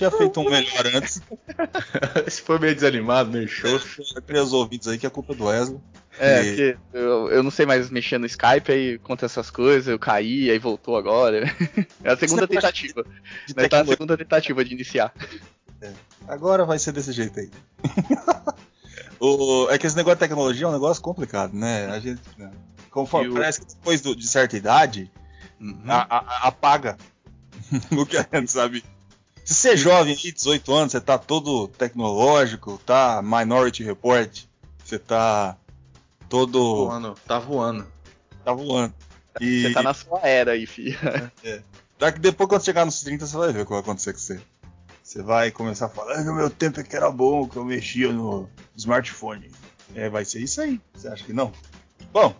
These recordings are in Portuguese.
Tinha feito um melhor antes. Esse foi meio desanimado, meio xoxo. Queria os ouvintes aí que é culpa do Wesley. É, E- porque eu, eu não sei mais mexer no Skype, aí conta essas coisas, eu caí, aí voltou agora. É a segunda tentativa. de Nós tá tecnologia. segunda tentativa de iniciar. Agora vai ser desse jeito aí. O- é que esse negócio de tecnologia é um negócio complicado, né? A gente. né? Conforme, o- Parece que depois do- de certa idade, Uhum. a- a- a- apaga o que a gente sabe. Se você é jovem aí, 18 anos, você tá todo tecnológico, tá Minority Report, você tá todo. Voando, tá voando. tá voando. E Você tá na sua era aí, filho. daqui depois, quando chegar nos 30, você vai ver o que vai acontecer com você. Você vai começar a falar "Ah, que o meu tempo é que era bom, que eu mexia no smartphone. É, vai ser isso aí. Você acha que não? Bom,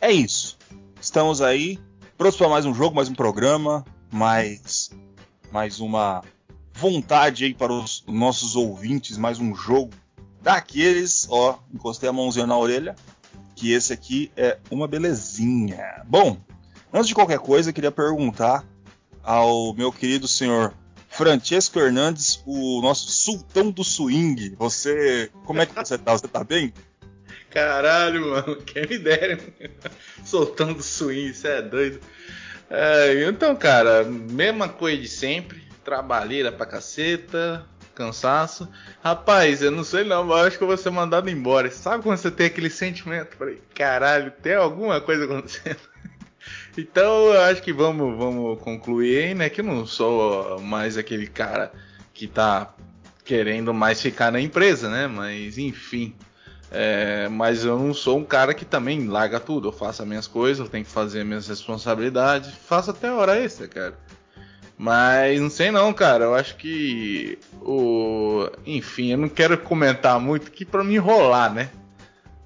é isso. Estamos aí prontos para mais um jogo, mais um programa, mais, mais uma vontade aí para os nossos ouvintes, mais um jogo daqueles, ó, encostei a mãozinha na orelha, que esse aqui é uma belezinha. Bom, antes de qualquer coisa, queria perguntar ao meu querido senhor Francesco Hernandes, o nosso sultão do swing. Você, como é que você tá? Você tá bem? Caralho, mano, quem me dera. Soltando swing, isso é doido. É, então, cara, mesma coisa de sempre. Trabalheira pra caceta, cansaço. Rapaz, eu não sei não, mas acho que eu vou ser mandado embora. Sabe quando você tem aquele sentimento? Falei, caralho, tem alguma coisa acontecendo. Então eu acho que vamos, vamos concluir né? Que eu não sou mais aquele cara que tá querendo mais ficar na empresa, né? Mas enfim. É, mas eu não sou um cara que também larga tudo. Eu faço as minhas coisas, eu tenho que fazer as minhas responsabilidades. Faço até hora extra, cara. Mas não sei não, cara. Eu acho que o, enfim, eu não quero comentar muito aqui para me enrolar, né?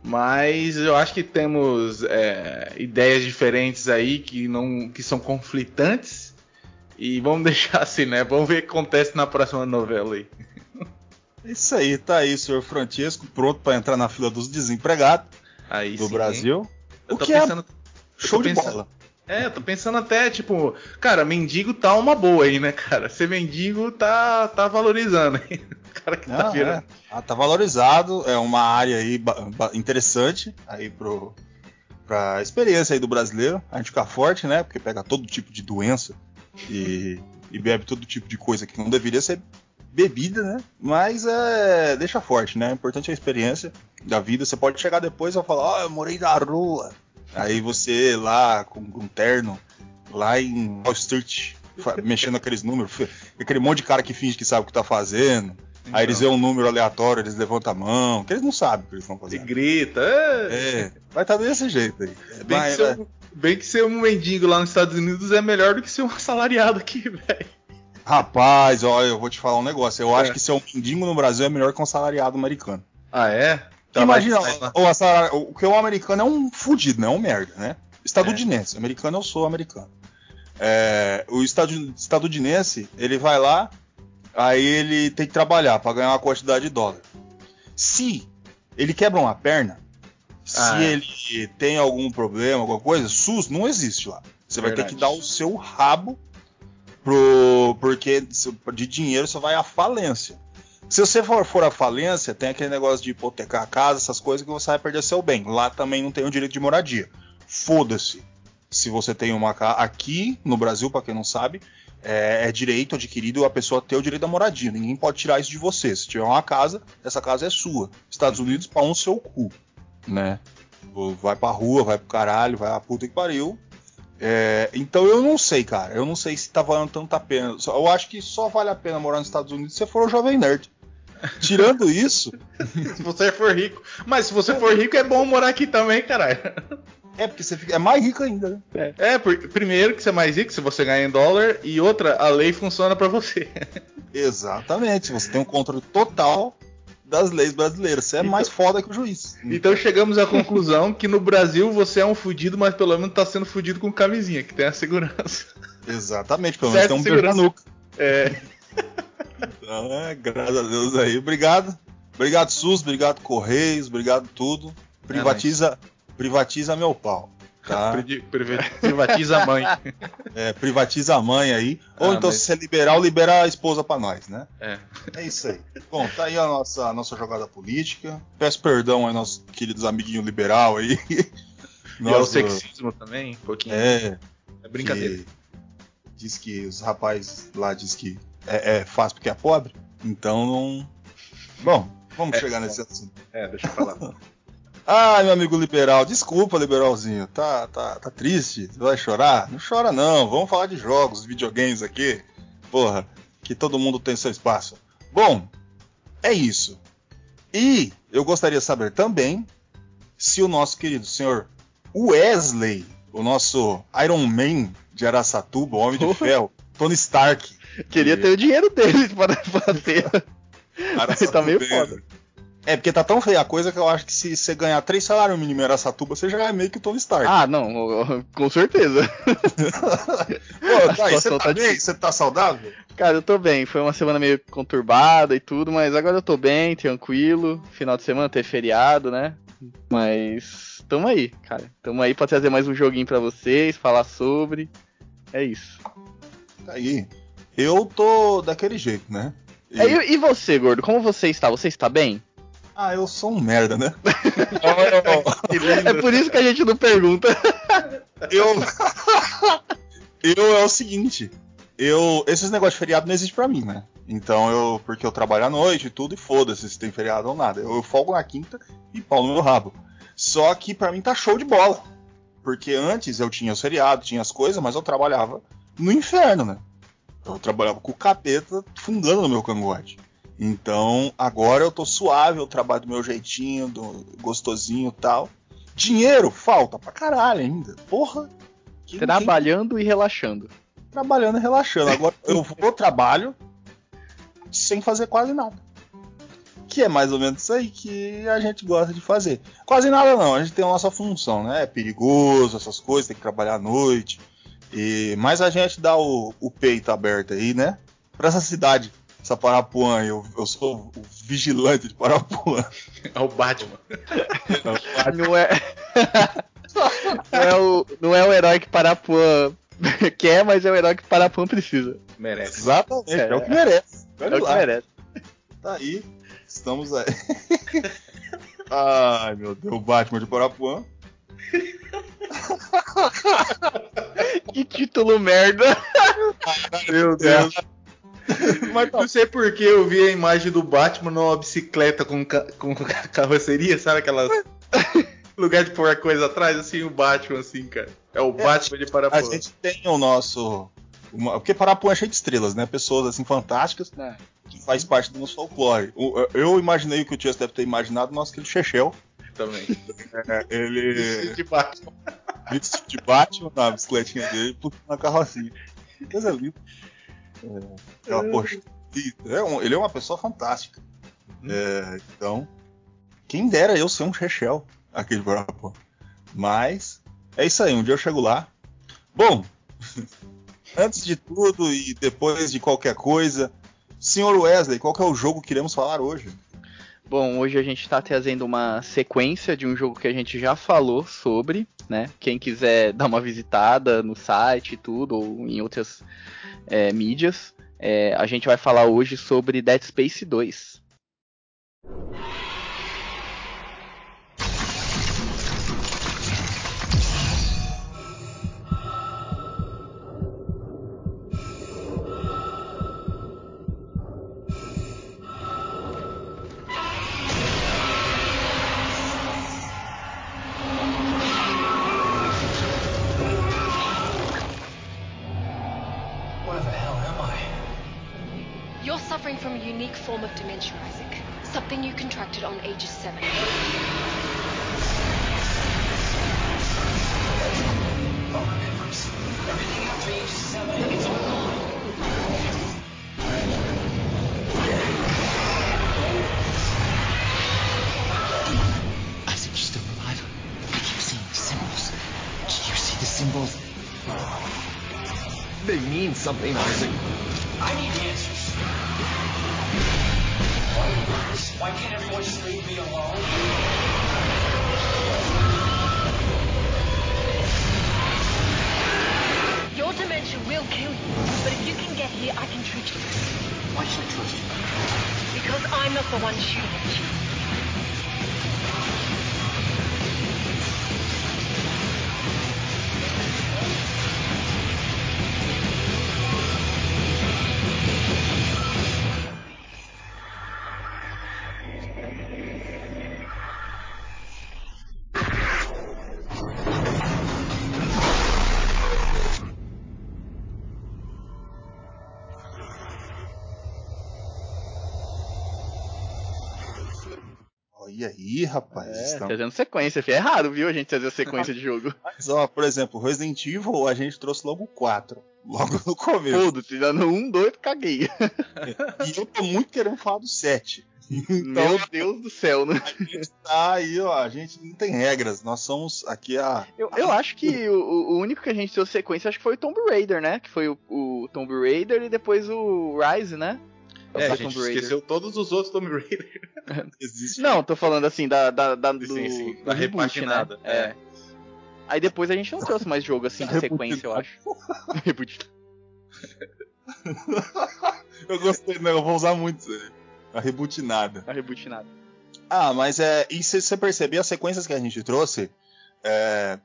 Mas eu acho que temos é, ideias diferentes aí que não, que são conflitantes. E vamos deixar assim, né? Vamos ver o que acontece na próxima novela aí. Isso aí, tá aí, senhor Francesco, pronto para entrar na fila dos desempregados Aí do sim, Brasil. hein? Eu O tô que é pensando, show de pensando- bola. É, eu tô pensando até, tipo, cara, mendigo tá uma boa aí, né, cara? Ser mendigo tá, tá valorizando aí. O cara que tá Não, virando. é. Ah, tá valorizado, é uma área aí interessante aí pro, pra experiência aí do brasileiro. A gente fica forte, né? Porque pega todo tipo de doença e, e bebe todo tipo de coisa que não deveria ser bebida, né? Mas é, deixa forte, né? O importante é a experiência da vida. Você pode chegar depois e falar, ó, eu morei na rua. Aí você lá com um terno, lá em Wall Street, mexendo aqueles números, aquele monte de cara que finge que sabe o que tá fazendo. Aí eles Então, veem um número aleatório, eles levantam a mão, que eles não sabem o que eles estão E fazendo. grita. É. É, vai estar desse jeito aí. É, Bem, vai- que ser, um- bem que ser um mendigo lá nos Estados Unidos é melhor do que ser um assalariado aqui, velho. Rapaz, olha, eu vou te falar um negócio. Eu É. acho que ser um mendigo no Brasil é melhor que um salariado americano. Ah, é? Tá, Imagina, o, o que o americano é um fudido, né? É um merda, né? Estadunidense. Americano eu sou americano. É, o estadu- estadunidense, ele vai lá, aí ele tem que trabalhar para ganhar uma quantidade de dólar. Se ele quebra uma perna, se Ah, é. ele tem algum problema, alguma coisa, SUS não existe lá. Você vai ter que dar o seu rabo pro, porque de dinheiro você vai à falência. Se você for, for à falência, tem aquele negócio de hipotecar a casa, essas coisas que você vai perder seu bem. Lá também não tem o direito de moradia. Foda-se. Se você tem uma casa. Aqui no Brasil, para quem não sabe, é, é direito adquirido a pessoa ter o direito da moradia. Ninguém pode tirar isso de você. Se tiver uma casa, essa casa é sua. Estados Unidos, pau seu cu. Né? Vai pra rua, vai pro caralho, vai a puta que pariu. É, então eu não sei, cara. Eu não sei se tá valendo tanta pena. Só- Eu acho que só vale a pena morar nos Estados Unidos se você for um jovem nerd. Tirando isso, Se você for rico. Mas se você for rico, é bom morar aqui também, caralho. É, porque você fica, é mais rico ainda, né? É, por- primeiro que você é mais rico se você ganha em dólar, e outra, a lei funciona pra você. Exatamente. Você tem um controle total das leis brasileiras. Você é Então- mais foda que o juiz. Então chegamos à conclusão que no Brasil você é um fudido, mas pelo menos tá sendo fudido com camisinha, que tem a segurança. Exatamente, pelo menos tem um segurança. beijo na nuca. É. Então, é, graças a Deus aí. Obrigado. Obrigado, SUS, obrigado, Correios, obrigado tudo. Privatiza, privatiza meu pau. Tá? Pri- pri- Privatiza a mãe. É, privatiza a mãe aí. Ou Ah, então, mas- se você liberal, libera a esposa pra nós, né? É. É isso aí. Bom, tá aí a nossa, a nossa jogada política. Peço perdão aos nossos queridos amiguinhos liberal aí. E ao sexismo também, um pouquinho. É, É brincadeira. que diz que os rapazes lá diz que é, é fácil porque é pobre. Então não. Bom, vamos É, chegar nesse assunto. É, deixa eu falar. Ai, meu amigo liberal, desculpa, liberalzinho. Tá, tá, tá triste? Vai chorar? Não chora não. Vamos falar de jogos, videogames aqui. Porra, que todo mundo tem seu espaço. Bom, é isso. E eu gostaria de saber também se o nosso querido senhor Wesley, o nosso Iron Man de Araçatuba, o Homem de Ferro, Tony Stark. Queria ter o dinheiro dele para fazer. Araçatuba, Tá meio foda. É, porque tá tão feia a coisa que eu acho que se você ganhar três salários mínimos em Araçatuba, você já é meio que o Tony Stark. Ah, não, com certeza. Pô, tá você tá tá bem? Você tá saudável? Cara, eu tô bem. Foi uma semana meio conturbada e tudo, mas agora eu tô bem, tranquilo. Final de semana teve feriado, né? Mas tamo aí, cara. Tamo aí pra trazer mais um joguinho pra vocês, falar sobre. É isso. Tá aí. Eu tô daquele jeito, né? E- É, E, e você, gordo? Como você está? Você está bem? Ah, eu sou um merda, né? É por isso que a gente não pergunta. eu. eu é o seguinte. Eu. Esses negócios de feriado não existem pra mim, né? Então eu. Porque eu trabalho à noite e tudo, e foda-se se tem feriado ou nada. Eu, eu folgo na quinta e pau no meu rabo. Só que pra mim tá show de bola. Porque antes eu tinha os feriados, tinha as coisas, mas eu trabalhava no inferno, né? Eu trabalhava com o capeta fungando no meu cangote. Então, agora eu tô suave, eu trabalho do meu jeitinho, do gostosinho e tal. Dinheiro falta pra caralho ainda. Porra. Quem- quem Trabalhando e relaxando. trabalhando e relaxando. Agora eu vou trabalho sem fazer quase nada. Que é mais ou menos isso aí que a gente gosta de fazer. Quase nada não, a gente tem a nossa função, né? É perigoso, essas coisas, tem que trabalhar à noite. E, mas a gente dá o, o peito aberto aí, né? Pra essa cidade, essa Parapuã, eu, eu sou o vigilante de Parapuã. É o Batman. Não é. não, é o, não é o herói que Parapuã quer, mas é o herói que Parapuã precisa. Merece. Exatamente, é, o que merece. É o que lá. merece. Tá aí, estamos aí. Ai, meu Deus, o Batman de Parapuã. Que título merda. Meu Deus. Mas não sei porque eu vi a imagem do Batman numa bicicleta com, ca- com carroceria, sabe aquela lugar de pôr coisa atrás, assim, o Batman, assim, cara. É o Batman de A Parapuã. gente tem o nosso. uma- porque Parapuã é cheio de estrelas, né? Pessoas assim fantásticas que faz parte do nosso folclore. O- Eu imaginei o que o Tias deve ter imaginado, o nosso querido Chechel. Também. É, ele de Batman. de Batman na bicicletinha dele, na carrocinha. Que Coisa linda. É, aquela poxa. É um- ele é uma pessoa fantástica. É, então, quem dera eu ser um Chechel aqui de Parapuã. Mas, é isso aí, um dia eu chego lá. Bom, antes de tudo e depois de qualquer coisa, senhor Wesley, qual que é o jogo que iremos falar hoje? Bom, hoje a gente está trazendo uma sequência de um jogo que a gente já falou sobre, né? Quem quiser dar uma visitada no site e tudo, ou em outras é, mídias, é, a gente vai falar hoje sobre Dead Space 2. Unique form of dementia, Isaac. Something you contracted on ages 7. Olha aí, rapaz. É, estamos- trazendo sequência, filho. É raro, viu, a gente trazer sequência de jogo. Mas, ó, por exemplo, Resident Evil, a gente trouxe logo o 4. Logo no começo. Foda-se, dando um, dois, caguei. E eu tô muito querendo falar do 7. Então, Meu Deus do céu, né? a gente tá aí, ó. A gente não tem regras. Nós somos aqui a. Eu, eu acho que o, o único que a gente deu sequência acho que foi o Tomb Raider, né? Que foi o, o Tomb Raider e depois o Rise, né? É, a gente esqueceu todos os outros Tomb Raider. Existe. Não, tô falando assim, da, da, da, do, Sim, sim, do da reboot, né? É. é. Aí depois a gente não trouxe mais jogo assim de sequência, eu acho. Reboot. Eu gostei, não, eu vou usar muito isso aí. A rebutinada. A reboot nada. Ah, mas é. E se você perceber, as sequências que a gente trouxe, é,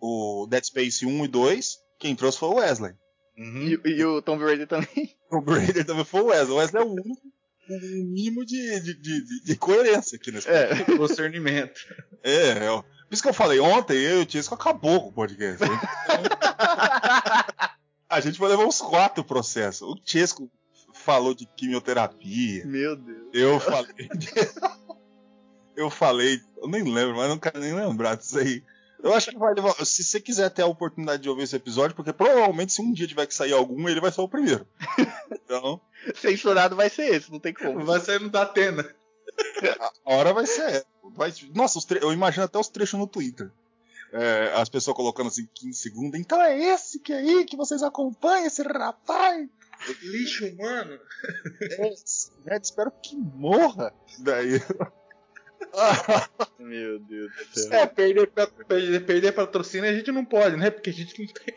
o Dead Space 1 e 2, quem trouxe foi o Wesley. Uhum. E, e o Tomb Raider também. O Raider também foi o Wesley. O Wesley é o único com um mínimo de, de, de, de- de coerência aqui nesse É. Discernimento. É, é. ó. Por isso que eu falei, ontem eu e o Tisco acabou com o podcast. hein? a gente vai levar uns quatro processos. O Tisco falou de quimioterapia. Meu Deus. Eu falei. eu falei. Eu nem lembro, mas não quero nem lembrar disso aí. Eu acho que vai levar. Se você quiser ter a oportunidade de ouvir esse episódio, porque provavelmente se um dia tiver que sair algum, ele vai ser o primeiro. Então, Censurado vai ser esse, não tem como. Vai sair no Datena. a hora vai ser. essa. Vai, nossa, os tre- eu imagino até os trechos no Twitter. É, as pessoas colocando assim 15 segundos. Então é esse que aí que vocês acompanham, esse rapaz. Lixo humano. É, né, espero que morra. Daí. Meu Deus do céu. É, perder, perder, perder patrocínio a gente não pode, né? Porque a gente não tem.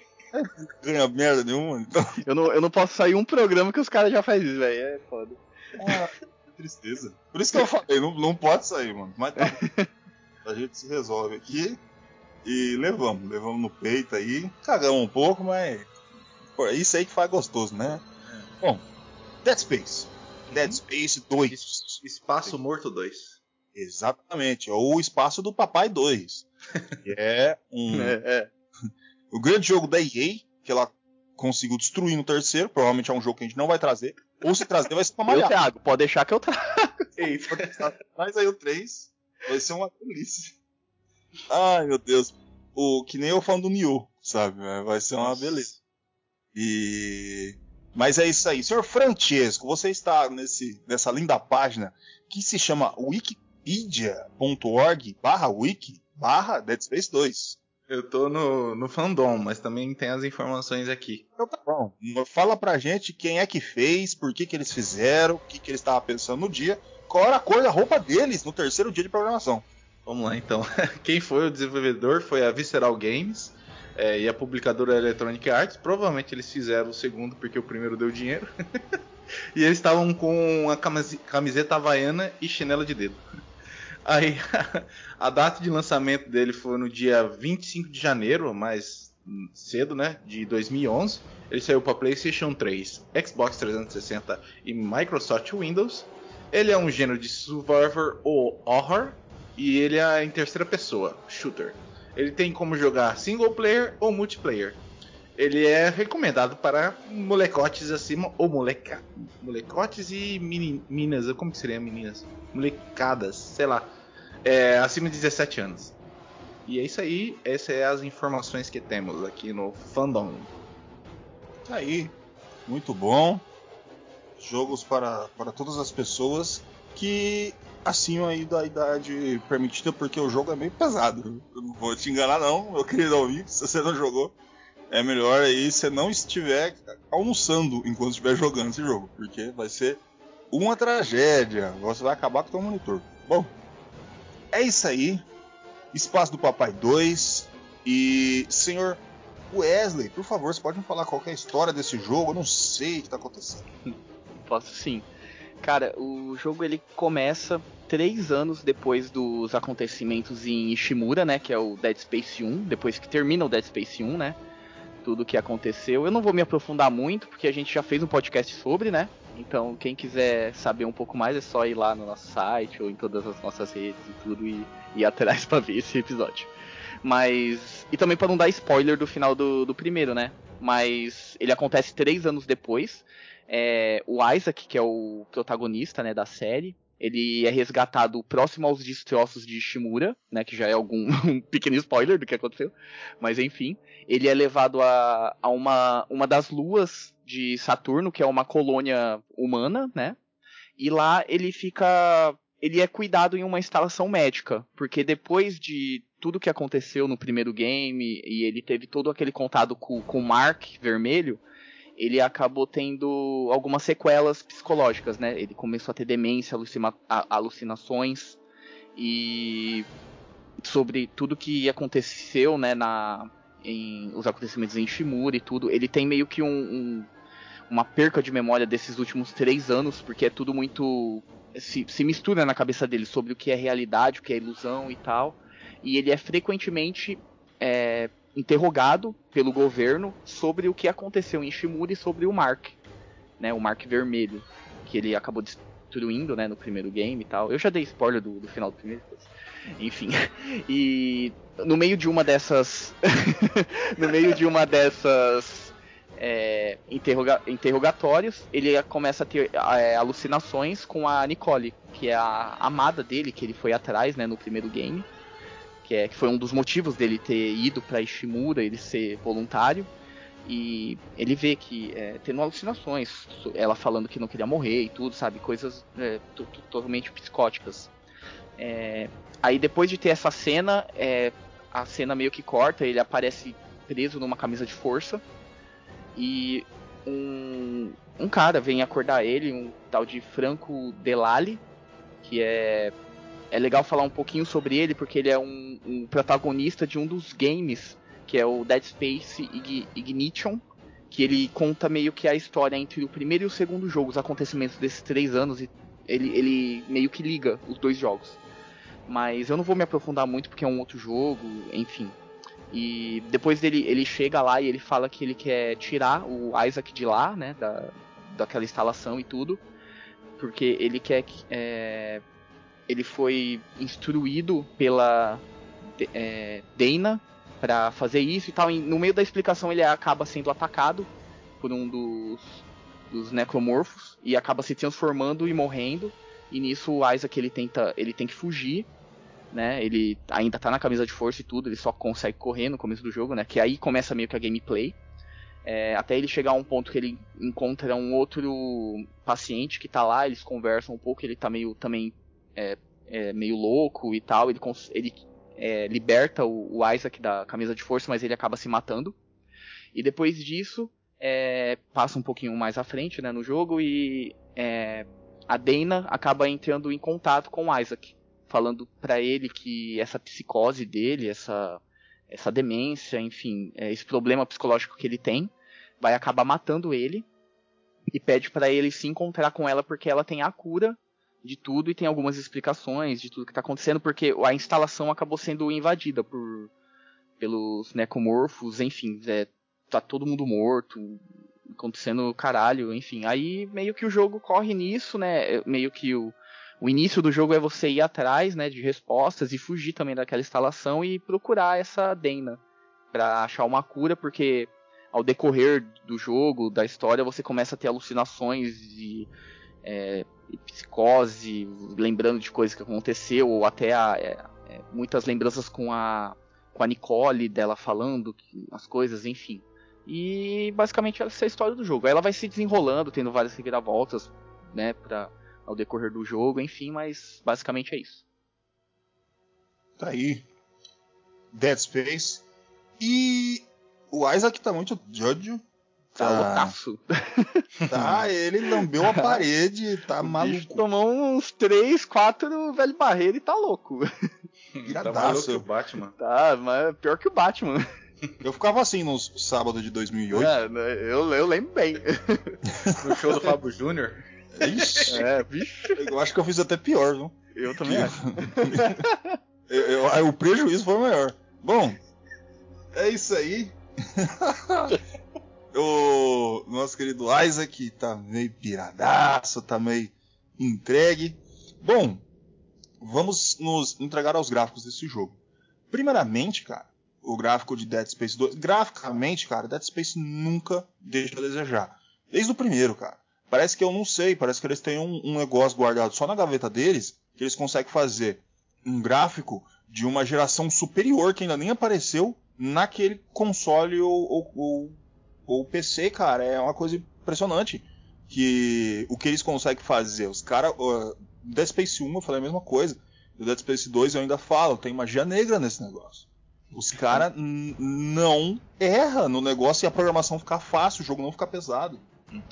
ganha merda nenhuma. Então, Eu não, eu não posso sair um programa que os caras já fazem isso, velho. É foda. que tristeza. Por isso que eu falei, não, não pode sair, mano. Mas tá. a gente se resolve aqui e levamos. Levamos no peito aí. Cagamos um pouco, mas. Pô, é isso aí que faz gostoso, né? Bom, Dead Space. Dead Space 2. Espaço Morto 2. Exatamente. Ou o espaço do Papai 2. Que é um. É, é. O grande jogo da EA, que ela conseguiu destruir no terceiro. Provavelmente é um jogo que a gente não vai trazer. Ou se trazer, vai ser pra Eu malhar. trago, pode deixar que eu trago. Mas aí o 3 vai ser uma delícia. Ai, meu Deus. O, que nem eu falando do Nioh, sabe? Vai ser uma beleza. E. Mas é isso aí. Senhor Francesco, você está nesse, nessa linda página que se chama wikipedia.org barra wiki barra Dead Space 2. Eu tô no, no fandom, mas também tem as informações aqui. Então tá bom. Fala pra gente quem é que fez, por que, que eles fizeram, o que, que eles estavam pensando no dia, qual era a cor da roupa deles no terceiro dia de programação. Vamos lá então. Quem foi o desenvolvedor foi a Visceral Games é, e a publicadora Electronic Arts. Provavelmente eles fizeram o segundo porque o primeiro deu dinheiro. e eles estavam com a camiseta havaiana e chinelo de dedo. Aí a data de lançamento dele foi no dia 25 de janeiro, mais cedo, né, de 2011. Ele saiu para PlayStation 3, Xbox 360 e Microsoft Windows. Ele é um gênero de survivor ou horror e ele é em terceira pessoa, shooter. Ele tem como jogar single player ou multiplayer. Ele é recomendado para molecotes acima ou moleca, molecotes e meni- meninas, como que seria meninas? Molecadas, sei lá, é, acima de 17 anos. E é isso aí, essas são as informações que temos aqui no fandom. Tá aí. Muito bom. Jogos para, para todas as pessoas que acima aí da idade permitida, porque o jogo é meio pesado. Eu não vou te enganar não, meu querido amigo, se você não jogou. É melhor aí, se não estiver almoçando enquanto estiver jogando esse jogo, porque vai ser uma tragédia. Você vai acabar com o seu monitor. Bom, é isso aí. Espaço do Papai 2. E, senhor Wesley, por favor, você pode me falar qual é a história desse jogo? Eu não sei o que está acontecendo. Posso sim. Cara, o jogo ele começa três anos depois dos acontecimentos em Ishimura, né? Que é o Dead Space 1, depois que termina o Dead Space 1, né? Tudo que aconteceu. Eu não vou me aprofundar muito, porque a gente já fez um podcast sobre, né? Então, quem quiser saber um pouco mais é só ir lá no nosso site ou em todas as nossas redes e tudo e ir atrás para ver esse episódio. Mas. E também para não dar spoiler do final do, do primeiro, né? Mas ele acontece três anos depois. É, o Isaac, que é o protagonista né, da série, ele é resgatado próximo aos destroços de Shimura, né, que já é algum um pequeno spoiler do que aconteceu, mas enfim, ele é levado a, a uma, uma das luas de Saturno, que é uma colônia humana, né, e lá ele fica, ele é cuidado em uma instalação médica, porque depois de tudo que aconteceu no primeiro game e ele teve todo aquele contato com, com o Mark Vermelho, ele acabou tendo algumas sequelas psicológicas, né? Ele começou a ter demência, alucina alucinações e sobre tudo que aconteceu, né, na em os acontecimentos em Shimura e tudo. Ele tem meio que um, um, uma perca de memória desses últimos três anos, porque é tudo muito se, se mistura na cabeça dele sobre o que é realidade, o que é ilusão e tal. E ele é frequentemente é, interrogado pelo governo sobre o que aconteceu em Shimura e sobre o Mark, né, o Mark Vermelho, que ele acabou destruindo, né, no primeiro game e tal. Eu já dei spoiler do, do final do primeiro, enfim. E no meio de uma dessas, no meio de uma dessas é, interroga interrogatórios, ele começa a ter é, alucinações com a Nicole, que é a amada dele, que ele foi atrás, né, no primeiro game que, é, que foi um dos motivos dele ter ido para Ishimura, ele ser voluntário. E ele vê que é, tendo alucinações, ela falando que não queria morrer e tudo, sabe? Coisas é, totalmente psicóticas. É, aí depois de ter essa cena, é, a cena meio que corta, ele aparece preso numa camisa de força. E um, um cara vem acordar ele, um tal de Franco Delali, que é é legal falar um pouquinho sobre ele, porque ele é um, um protagonista de um dos games, que é o Dead Space Ignition, que ele conta meio que a história entre o primeiro e o segundo jogo, os acontecimentos desses três anos, e ele, ele meio que liga os dois jogos. Mas eu não vou me aprofundar muito porque é um outro jogo, enfim. E depois dele ele chega lá e ele fala que ele quer tirar o Isaac de lá, né, da, daquela instalação e tudo, porque ele quer é, ele foi instruído pela é, Dana para fazer isso e tal. E no meio da explicação ele acaba sendo atacado por um dos, dos necromorfos e acaba se transformando e morrendo. E nisso o Isaac ele tenta, ele tem que fugir, né? Ele ainda tá na camisa de força e tudo, ele só consegue correr no começo do jogo, né? Que aí começa meio que a gameplay. É, até ele chegar a um ponto que ele encontra um outro paciente que tá lá, eles conversam um pouco, ele tá meio também é, é, meio louco e tal. Ele, ele é, liberta o, o, Isaac da camisa de força, mas ele acaba se matando. E depois disso, é, passa um pouquinho mais à frente né, no jogo e é, a Dana acaba entrando em contato com o Isaac, falando para ele que essa psicose dele, essa, essa demência, enfim, é, esse problema psicológico que ele tem, vai acabar matando ele e pede para ele se encontrar com ela porque ela tem a cura de tudo e tem algumas explicações de tudo que está acontecendo, porque a instalação acabou sendo invadida por pelos necomorfos, enfim, é, tá todo mundo morto, acontecendo caralho, enfim. Aí meio que o jogo corre nisso, né? Meio que o, o início do jogo é você ir atrás, né, de respostas e fugir também daquela instalação e procurar essa Dana para achar uma cura, porque ao decorrer do jogo, da história, você começa a ter alucinações e é, psicose, lembrando de coisas que aconteceu, ou até a, é, é, muitas lembranças com a, com a Nicole, dela falando as coisas, enfim. E basicamente essa é a história do jogo. Ela vai se desenrolando, tendo várias reviravoltas, né, pra, ao decorrer do jogo, enfim, mas basicamente é isso. Tá aí. Dead Space. E o Isaac tá muito Jojo Tá Tá. loucaço. Tá, ele lambeu a parede, tá O bicho maluco. tomou uns 3, 4 velho barreiro e tá louco. Tá Iradaço. maluco que o Batman. Tá, mas é pior que o Batman. Eu ficava assim nos sábados de 2008. É, eu, eu lembro bem. No show do Fábio Júnior. Ixi, É, bicho. eu acho que eu fiz até pior, viu? Eu também acho. Eu- eu- o prejuízo foi maior. Bom, é isso aí. o nosso querido Isaac tá meio piradaço, tá meio entregue. Bom, vamos nos entregar aos gráficos desse jogo. Primeiramente, cara, o gráfico de Dead Space 2. Graficamente, cara, Dead Space nunca deixa a desejar. Desde o primeiro, cara. Parece que eu não sei, parece que eles têm um, um negócio guardado só na gaveta deles, que eles conseguem fazer um gráfico de uma geração superior que ainda nem apareceu naquele console ou, ou, ou- ou PC, cara. É uma coisa impressionante. Que o que eles conseguem fazer. Os caras. Uh, Dead Space 1 eu falei a mesma coisa. Do Dead Space 2 eu ainda falo, tem magia negra nesse negócio. Os caras não erram no negócio e a programação fica fácil, o jogo não fica pesado.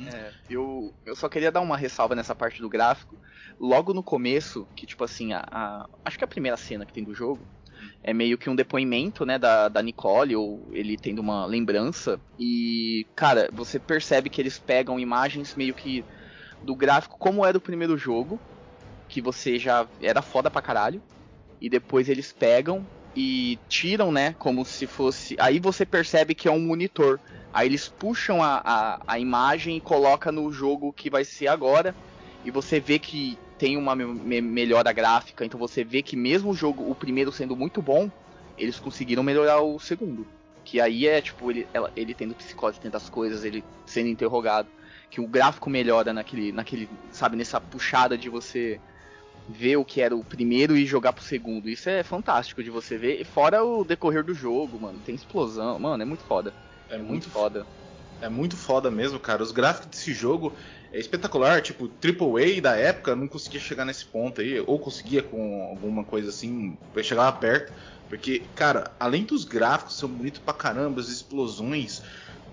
É, eu, eu só queria dar uma ressalva nessa parte do gráfico. Logo no começo, que tipo assim, a, a- acho que a primeira cena que tem do jogo é meio que um depoimento, né, da, da Nicole, ou ele tendo uma lembrança. E, cara, você percebe que eles pegam imagens meio que do gráfico como era o primeiro jogo, que você já era foda pra caralho. E depois eles pegam e tiram, né, como se fosse. Aí você percebe que é um monitor. Aí eles puxam a, a, a imagem e colocam no jogo que vai ser agora. E você vê que tem uma me- melhora gráfica. Então você vê que mesmo o jogo, o primeiro sendo muito bom, eles conseguiram melhorar o segundo. Que aí é tipo, ele, ela- ele tendo psicose, tendo as coisas, ele sendo interrogado. Que o gráfico melhora naquele, naquele, sabe, nessa puxada de você ver o que era o primeiro e jogar pro segundo. Isso é fantástico de você ver. Fora o decorrer do jogo, mano. Tem explosão. Mano, é muito foda. É É muito muito foda. É muito foda mesmo, cara. Os gráficos desse jogo é espetacular. Tipo, AAA da época não conseguia chegar nesse ponto aí. Ou conseguia com alguma coisa assim, chegava perto. Porque, cara, além dos gráficos são bonitos pra caramba, as explosões,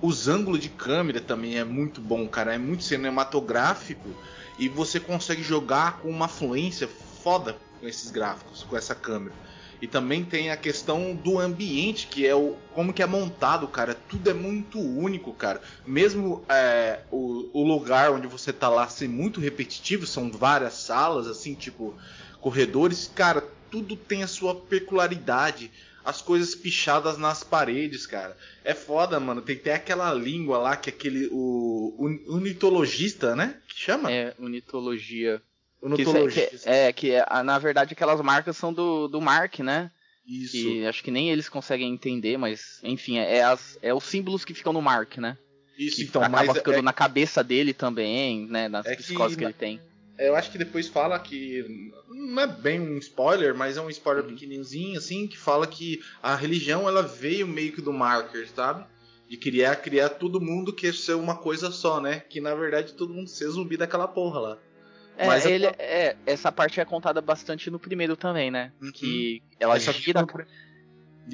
os ângulos de câmera também é muito bom, cara. É muito cinematográfico. E você consegue jogar com uma fluência foda com esses gráficos, com essa câmera. E também tem a questão do ambiente, que é o como que é montado, cara. Tudo é muito único, cara. Mesmo é, o, o lugar onde você tá lá ser muito repetitivo, são várias salas, assim, tipo corredores, cara, tudo tem a sua peculiaridade. As coisas pichadas nas paredes, cara. É foda, mano. Tem até aquela língua lá que é aquele. O, o unitologista, né? Que chama? É, unitologia. Que é, Unitologista. que é, que é- ah, na verdade aquelas marcas são do, do Mark, né? Isso. Que acho que nem eles conseguem entender, mas enfim, é, é as, é os símbolos que ficam no Mark, né? Isso, Que então, acaba mas ficando é- na cabeça dele também, né? Nas É que psicoses que, na- ele tem. Eu acho que depois fala que. Não é bem um spoiler, mas é um spoiler Uhum. pequenininho, assim, que fala que a religião ela veio meio que do marker, sabe? De criar, criar todo mundo quer ser uma coisa só, né? Que na verdade todo mundo ser zumbi daquela porra lá. É, Mas é ele, é, essa parte é contada bastante no primeiro também, né? Uhum. Que ela Mas só que gira. no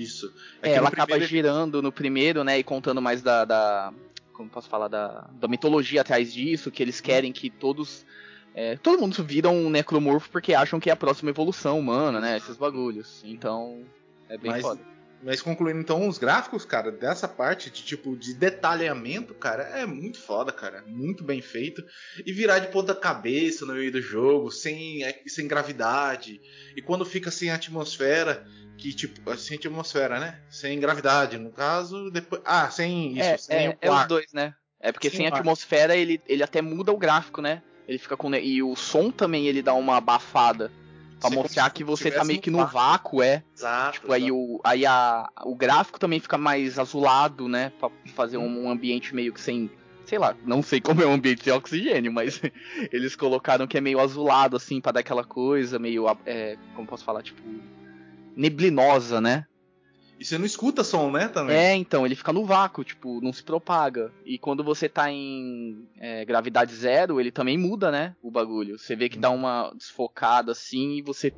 Isso. É, que ela acaba primeiro- girando no primeiro, né? E contando mais da. da- como posso falar? Da, da mitologia atrás disso, que Uhum. eles querem que todos. É, todo mundo vira um necromorfo porque acham que é a próxima evolução humana, né? Esses bagulhos. Então. É bem Mas- foda. Mas concluindo então os gráficos, cara, dessa parte de tipo de detalhamento, cara, é muito foda, cara, muito bem feito e virar de ponta cabeça no meio do jogo, sem é, sem gravidade. E quando fica sem atmosfera, que tipo, sem atmosfera, né? Sem gravidade, no caso, depois, ah, sem isso, é, sem é, o é os dois, né? É porque Sem sem atmosfera ele, ele até muda o gráfico, né? Ele fica com. E o som também ele dá uma abafada. Pra Você mostrar que você tá meio que no vácuo. é. Exato. Tipo, aí, o, aí a, o gráfico também fica mais azulado, né? Pra fazer um, um ambiente meio que sem. Sei lá, não sei como é um ambiente sem oxigênio, mas eles colocaram que é meio azulado, assim, pra dar aquela coisa meio. É, como posso falar? Tipo. Neblinosa, né? E você não escuta som, né, também? É, então, ele fica no vácuo, tipo, não se propaga. E quando você tá em é, gravidade zero, ele também muda, né? O bagulho. Você vê que dá uma desfocada assim e você,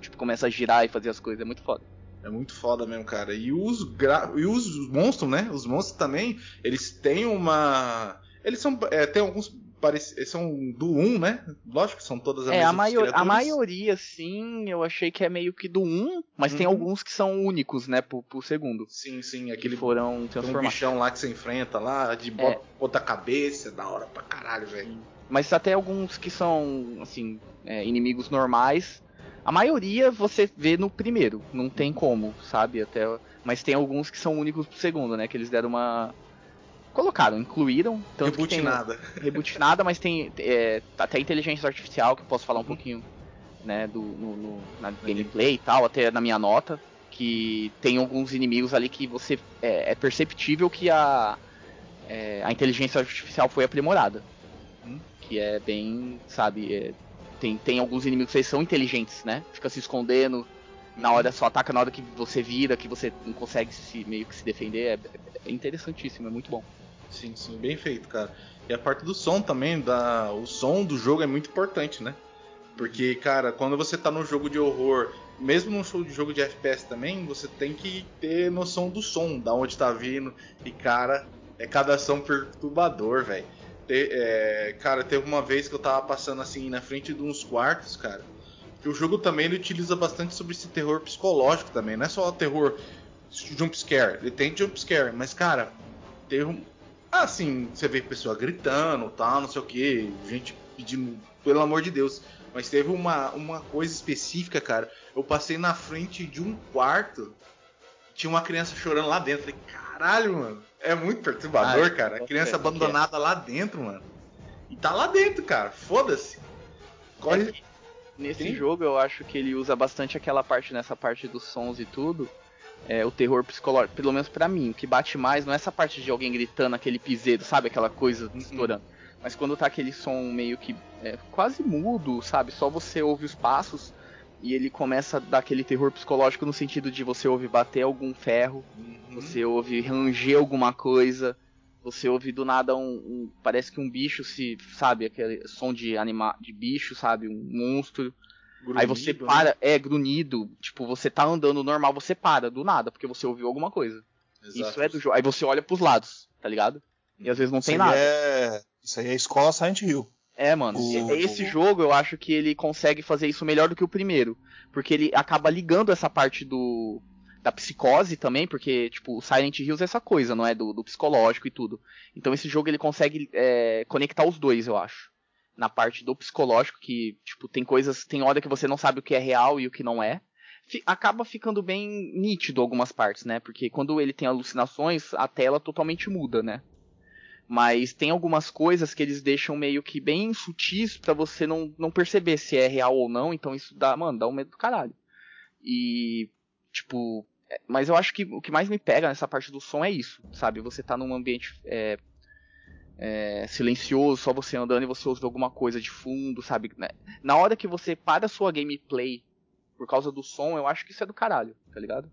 tipo, começa a girar e fazer as coisas. É muito foda. É muito foda mesmo, cara. E os, gra... e os monstros, né? Os monstros também, eles têm uma. Eles são. É, tem alguns. Parece... São do 1, né? Lógico que são todas as É, a, maior, a criaturas. maioria, sim, eu achei que é meio que do 1, mas tem Uhum. alguns que são únicos, né, pro, pro segundo. Sim, sim. Que Aquele foram tem um bichão lá que você enfrenta lá, de É. bota, bota a cabeça, é da hora pra caralho, velho. Mas até alguns que são, assim, é, inimigos normais. A maioria você vê no primeiro, não tem como, sabe? Até, mas tem alguns que são únicos pro segundo, né? Que eles deram uma. Colocaram, incluíram. Tanto que tem, nada. reboot nada, mas tem é, até inteligência artificial, que eu posso falar um pouquinho né, do, no, no- na gameplay e tal, até na minha nota, que tem alguns inimigos ali que você é, é perceptível que a, é, a inteligência artificial foi aprimorada. Hum. Que é bem, sabe, é, tem, tem alguns inimigos que são inteligentes, né? Fica se escondendo, na hora só ataca na hora que você vira, que você não consegue se, meio que se defender. É, é interessantíssimo, é muito bom. Sim, sim, bem feito, cara. E a parte do som também, da... o som do jogo é muito importante, né? Porque, cara, quando você tá num jogo de horror, mesmo num jogo de FPS também, você tem que ter noção do som, da onde tá vindo. E, cara, é cada som perturbador, velho. É, cara, teve uma vez que eu tava passando assim na frente de uns quartos, cara. Que o jogo também ele utiliza bastante sobre esse terror psicológico também. Não é só terror jump scare. Ele tem jump scare, mas, cara, teve um. Assim, você vê pessoa gritando, tal, não sei o que, gente pedindo, pelo amor de Deus. Mas teve uma, uma coisa específica, cara. Eu passei na frente de um quarto, tinha uma criança chorando lá dentro. Falei, caralho, mano. É muito perturbador, Ah, cara. ok, Criança ok. abandonada lá dentro, mano. E tá lá dentro, cara. Foda-se. Corre. É nesse Sim. jogo eu acho que ele usa bastante aquela parte nessa parte dos sons e tudo. É, o terror psicológico, pelo menos pra mim, o que bate mais não é essa parte de alguém gritando, aquele piseiro, sabe? Aquela coisa Uhum. estourando. Mas quando tá aquele som meio que é, quase mudo, sabe? Só você ouve os passos e ele começa a dar aquele terror psicológico no sentido de você ouve bater algum ferro, Uhum. você ouve ranger alguma coisa, você ouve do nada um, um- parece que um bicho se, sabe, aquele som de anima, de bicho, sabe, um monstro. Aí você né? para, é grunhido, tipo, você tá andando normal, você para do nada, porque você ouviu alguma coisa. Exato. Isso é do jogo. Aí você olha pros lados, tá ligado? E às vezes não Isso tem nada. É... Isso aí é escola Silent Hill. É, mano. O- e- Esse jogo eu acho que ele consegue fazer isso melhor do que o primeiro. Porque ele acaba ligando essa parte do. Da psicose também, porque, tipo, o Silent Hills é essa coisa, não é? Do, do psicológico e tudo. Então esse jogo ele consegue é, conectar os dois, eu acho. Na parte do psicológico, que, tipo, tem coisas. Tem hora que você não sabe o que é real e o que não é. Fi- acaba ficando bem nítido algumas partes, né? Porque quando ele tem alucinações, a tela totalmente muda, né? Mas tem algumas coisas que eles deixam meio que bem sutis pra você não, não perceber se é real ou não, então isso dá, mano, dá um medo do caralho. E, tipo, é, mas eu acho que o que mais me pega nessa parte do som é isso, sabe? Você tá num ambiente é, é, silencioso, só você andando e você ouve alguma coisa de fundo, sabe? Né? Na hora que você para a sua gameplay por causa do som, eu acho que isso é do caralho, tá ligado?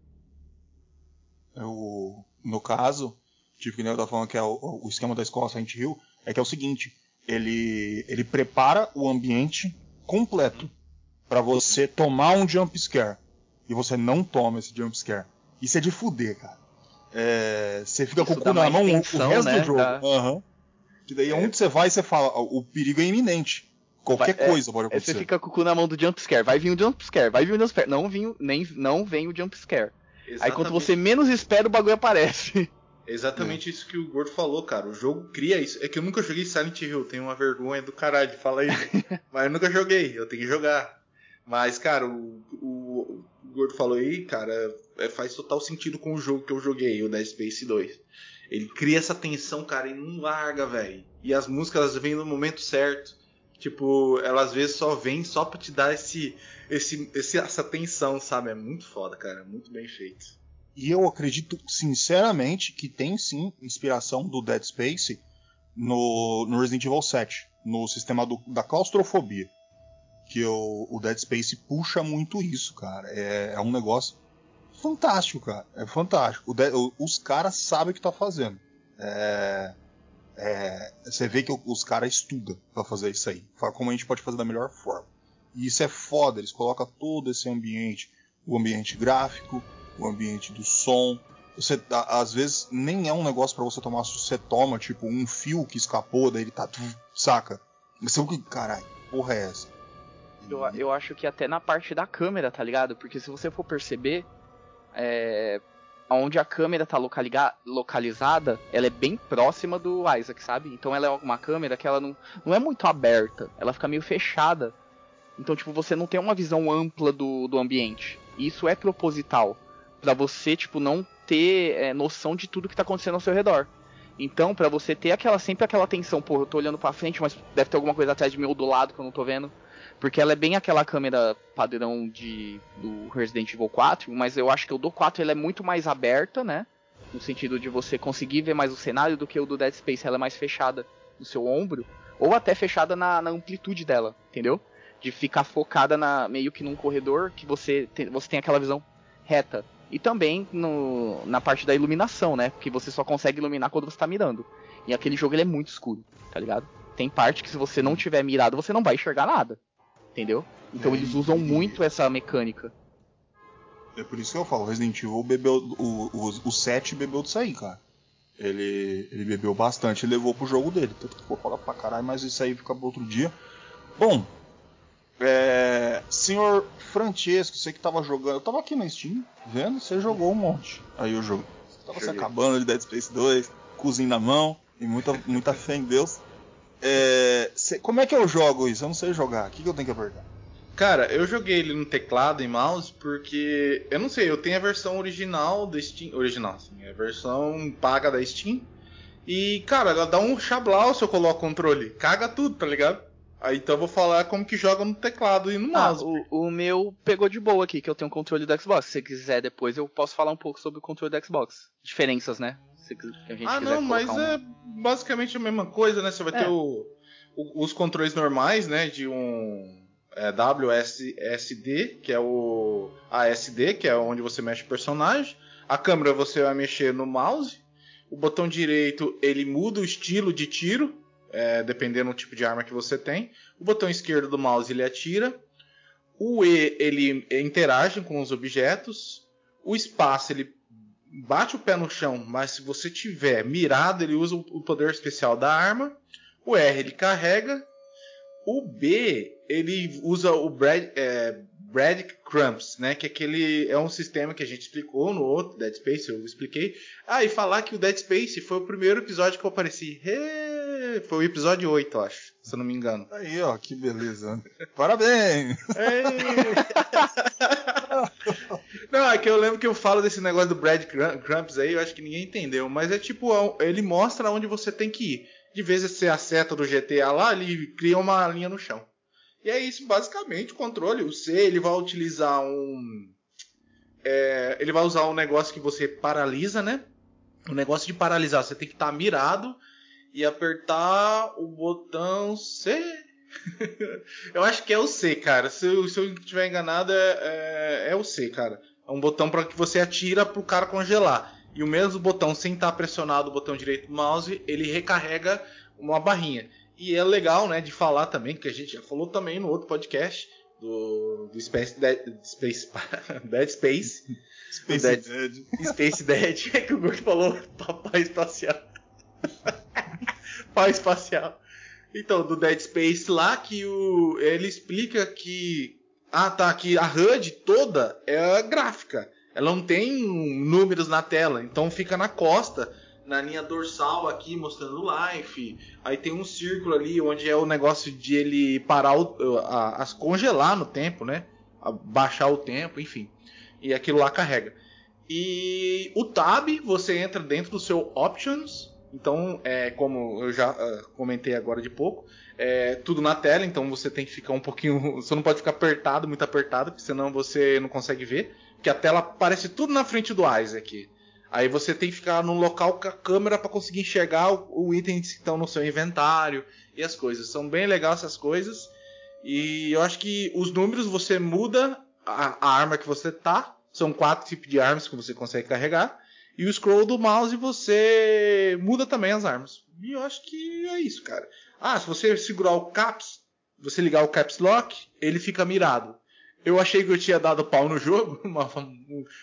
Eu, no caso, tipo que nem eu tava falando que é o, o esquema da escola Silent Hill, é que é o seguinte, ele, ele prepara o ambiente completo pra você tomar um jump scare. E você não toma esse jump scare. Isso é de fuder, cara. É, você fica Isso com o cu na mão o- tensão, o resto né? do jogo. Dá- Aham. Que daí onde você vai, você fala, o, o perigo é iminente. Qualquer Vai- é, coisa pode Aí você acontecer. fica com o cu na mão do jump scare. Vai vir o jump scare, vai vir o jump scare. Não, vem, o- nem, não vem o jump scare. Aí quando você menos espera, o bagulho aparece. Exatamente isso que o Gordo falou, cara. O jogo cria isso. É que eu nunca joguei Silent Hill, tenho uma vergonha do caralho de falar isso. Mas eu nunca joguei, eu tenho que jogar. Mas, cara, o, o, o Gordo falou aí, cara, é, faz total sentido com o jogo que eu joguei, o Dead Space 2. Ele cria essa tensão, cara, e não larga, velho. E as músicas elas vêm no momento certo. Tipo, elas às vezes só vêm só pra te dar esse, esse, esse, essa tensão, sabe? É muito foda, cara. Muito bem feito. E eu acredito sinceramente que tem sim inspiração do Dead Space no, no Resident Evil 7, no sistema do- da claustrofobia. Que o, o Dead Space puxa muito isso, cara. É, é um negócio fantástico, cara. É fantástico. O os caras sabem o que tá fazendo. É, é, você vê que os caras estudam pra fazer isso aí. Como a gente pode fazer da melhor forma. E isso é foda, eles colocam todo esse ambiente, o ambiente gráfico, o ambiente do som. Você, às vezes nem é um negócio pra você tomar, você toma, tipo, um fio que escapou, daí ele tá. Saca? Você que. Caralho, porra é essa? Eu, eu acho que até na parte da câmera, tá ligado? Porque se você for perceber, é, onde a câmera tá localizada, ela é bem próxima do Isaac, sabe? Então ela é uma câmera que ela não, não é muito aberta, ela fica meio fechada. Então, tipo, você não tem uma visão ampla do, do ambiente. Isso é proposital. Pra você, tipo, não ter é, noção de tudo que tá acontecendo ao seu redor. Então, pra você ter aquela sempre aquela atenção, pô, eu tô olhando pra frente, mas deve ter alguma coisa atrás de mim ou do lado que eu não tô vendo. Porque ela é bem aquela câmera padrão de do Resident Evil 4, mas eu acho que o do 4 ela é muito mais aberta, né? No sentido de você conseguir ver mais o cenário do que o do Dead Space, ela é mais fechada no seu ombro, ou até fechada na, na amplitude dela, entendeu? De ficar focada na meio que num corredor que você tem, você tem aquela visão reta. E também no, na parte da iluminação, né? Porque você só consegue iluminar quando você tá mirando. E aquele jogo ele é muito escuro, tá ligado? Tem parte que se você não tiver mirado, você não vai enxergar nada. Entendeu? Então É, eles usam e- muito essa mecânica. É por isso que eu falo, Resident Evil bebeu. O, o, o 7 bebeu disso aí, cara. Ele, ele bebeu bastante e levou pro jogo dele. Tanto que falar pra caralho, mas isso aí fica pro outro dia. Bom, é, senhor Francesco, você que tava jogando. Eu tava aqui na Steam, vendo, você jogou um monte. Aí eu jogo. Você tava se Joguei. acabando de Dead Space 2, cozinho na mão, e muita, muita fé em Deus. É, cê- como é que eu jogo isso? Eu não sei jogar. O que, que eu tenho que apertar? Cara, eu joguei ele no teclado e mouse porque eu não sei, eu tenho a versão original da Steam, original, assim, a versão paga da Steam. E, cara, ela dá um chablau se eu coloco o controle. Caga tudo, tá ligado? Aí então eu vou falar como que joga no teclado e no Ah, mouse. o, o meu pegou de boa aqui, que eu tenho um controle do Xbox. Se você quiser depois, eu posso falar um pouco sobre o controle do Xbox. Diferenças, né? Se a gente Ah, não, mas um- é basicamente a mesma coisa, né? Você vai É. ter o- o- os controles normais, né? De um é, WSD, que é o ASD, que é onde você mexe o personagem. A câmera você vai mexer no mouse. O botão direito ele muda o estilo de tiro, é, dependendo do tipo de arma que você tem. O botão esquerdo do mouse ele atira. O E ele interage com os objetos. O espaço ele bate o pé no chão, mas se você tiver mirado, ele usa o poder especial da arma. O R ele carrega. O B ele usa o Brad, é, né? Que é aquele é um sistema que a gente explicou no outro Dead Space, eu expliquei. Ah, e falar que o Dead Space foi o primeiro episódio que eu apareci. Ê, Foi o episódio 8, eu acho, se eu não me engano. Aí, ó, que beleza. Parabéns! Não, é que eu lembro que eu falo desse negócio do Brad Crumbs aí, eu acho que ninguém entendeu, mas é tipo, ele mostra onde você tem que ir. De vez em você acerta do GTA lá, ele cria uma linha no chão. E é isso, basicamente, o controle. O C, ele vai utilizar um... é, ele vai usar um negócio que você paralisa, né? O negócio de paralisar, você tem que estar mirado e apertar o botão C. eu acho que é o C, cara. Se eu, se eu estiver enganado, é, é, é o C, cara. É um botão para que você atira pro cara congelar. E o mesmo botão, sem estar pressionado o botão direito do mouse, ele recarrega uma barrinha. E é legal, né, de falar também, que a gente já falou também no outro podcast do, do Space Dead, Space, Dead Space. Space Dead- Dead. Space Dead, é que o Gordo falou papai espacial. Pai espacial. Então, do Dead Space lá, que o, ele explica que. Ah, tá, que a HUD toda é gráfica. Ela não tem números na tela, então fica na costa, na linha dorsal aqui, mostrando life. Aí tem um círculo ali onde é o negócio de ele parar o, a, as congelar no tempo, né? A- baixar o tempo, enfim. E aquilo lá carrega. E o tab, você entra dentro do seu options. Então, é como eu já ah, comentei agora de pouco, é tudo na tela, então você tem que ficar um pouquinho. Você não pode ficar apertado, muito apertado, porque senão você não consegue ver. Porque a tela aparece tudo na frente do Isaac. Aí você tem que ficar num local com a câmera para conseguir enxergar o, o itens que estão no seu inventário e as coisas. São bem legais essas coisas. E eu acho que os números você muda a, a arma que você tá. São quatro tipos de armas que você consegue carregar. E o scroll do mouse você muda também as armas. E eu acho que é isso, cara. Ah, se você segurar o caps, você ligar o caps lock, ele fica mirado. Eu achei que eu tinha dado pau no jogo, uma,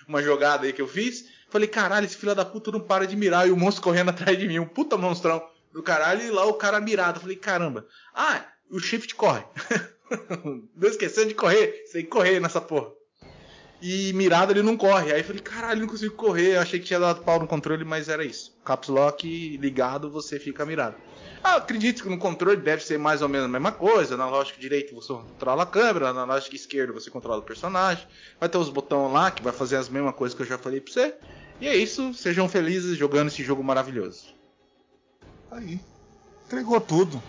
uma jogada aí que eu fiz. Falei, caralho, esse filho da puta não para de mirar e o monstro correndo atrás de mim, um puta monstrão do caralho, e lá o cara mirado. Falei, caramba, ah, o shift corre. não esquecendo de correr, sem correr nessa porra. E mirado ele não corre. Aí eu falei, caralho, não consigo correr. Eu achei que tinha dado pau no controle, mas era isso. Caps Lock ligado, você fica mirado. Ah, acredito que no controle deve ser mais ou menos a mesma coisa. Na lógica direita você controla a câmera, na lógica esquerda você controla o personagem. Vai ter os botões lá que vai fazer as mesmas coisas que eu já falei pra você. E é isso, sejam felizes jogando esse jogo maravilhoso. Aí. Entregou tudo.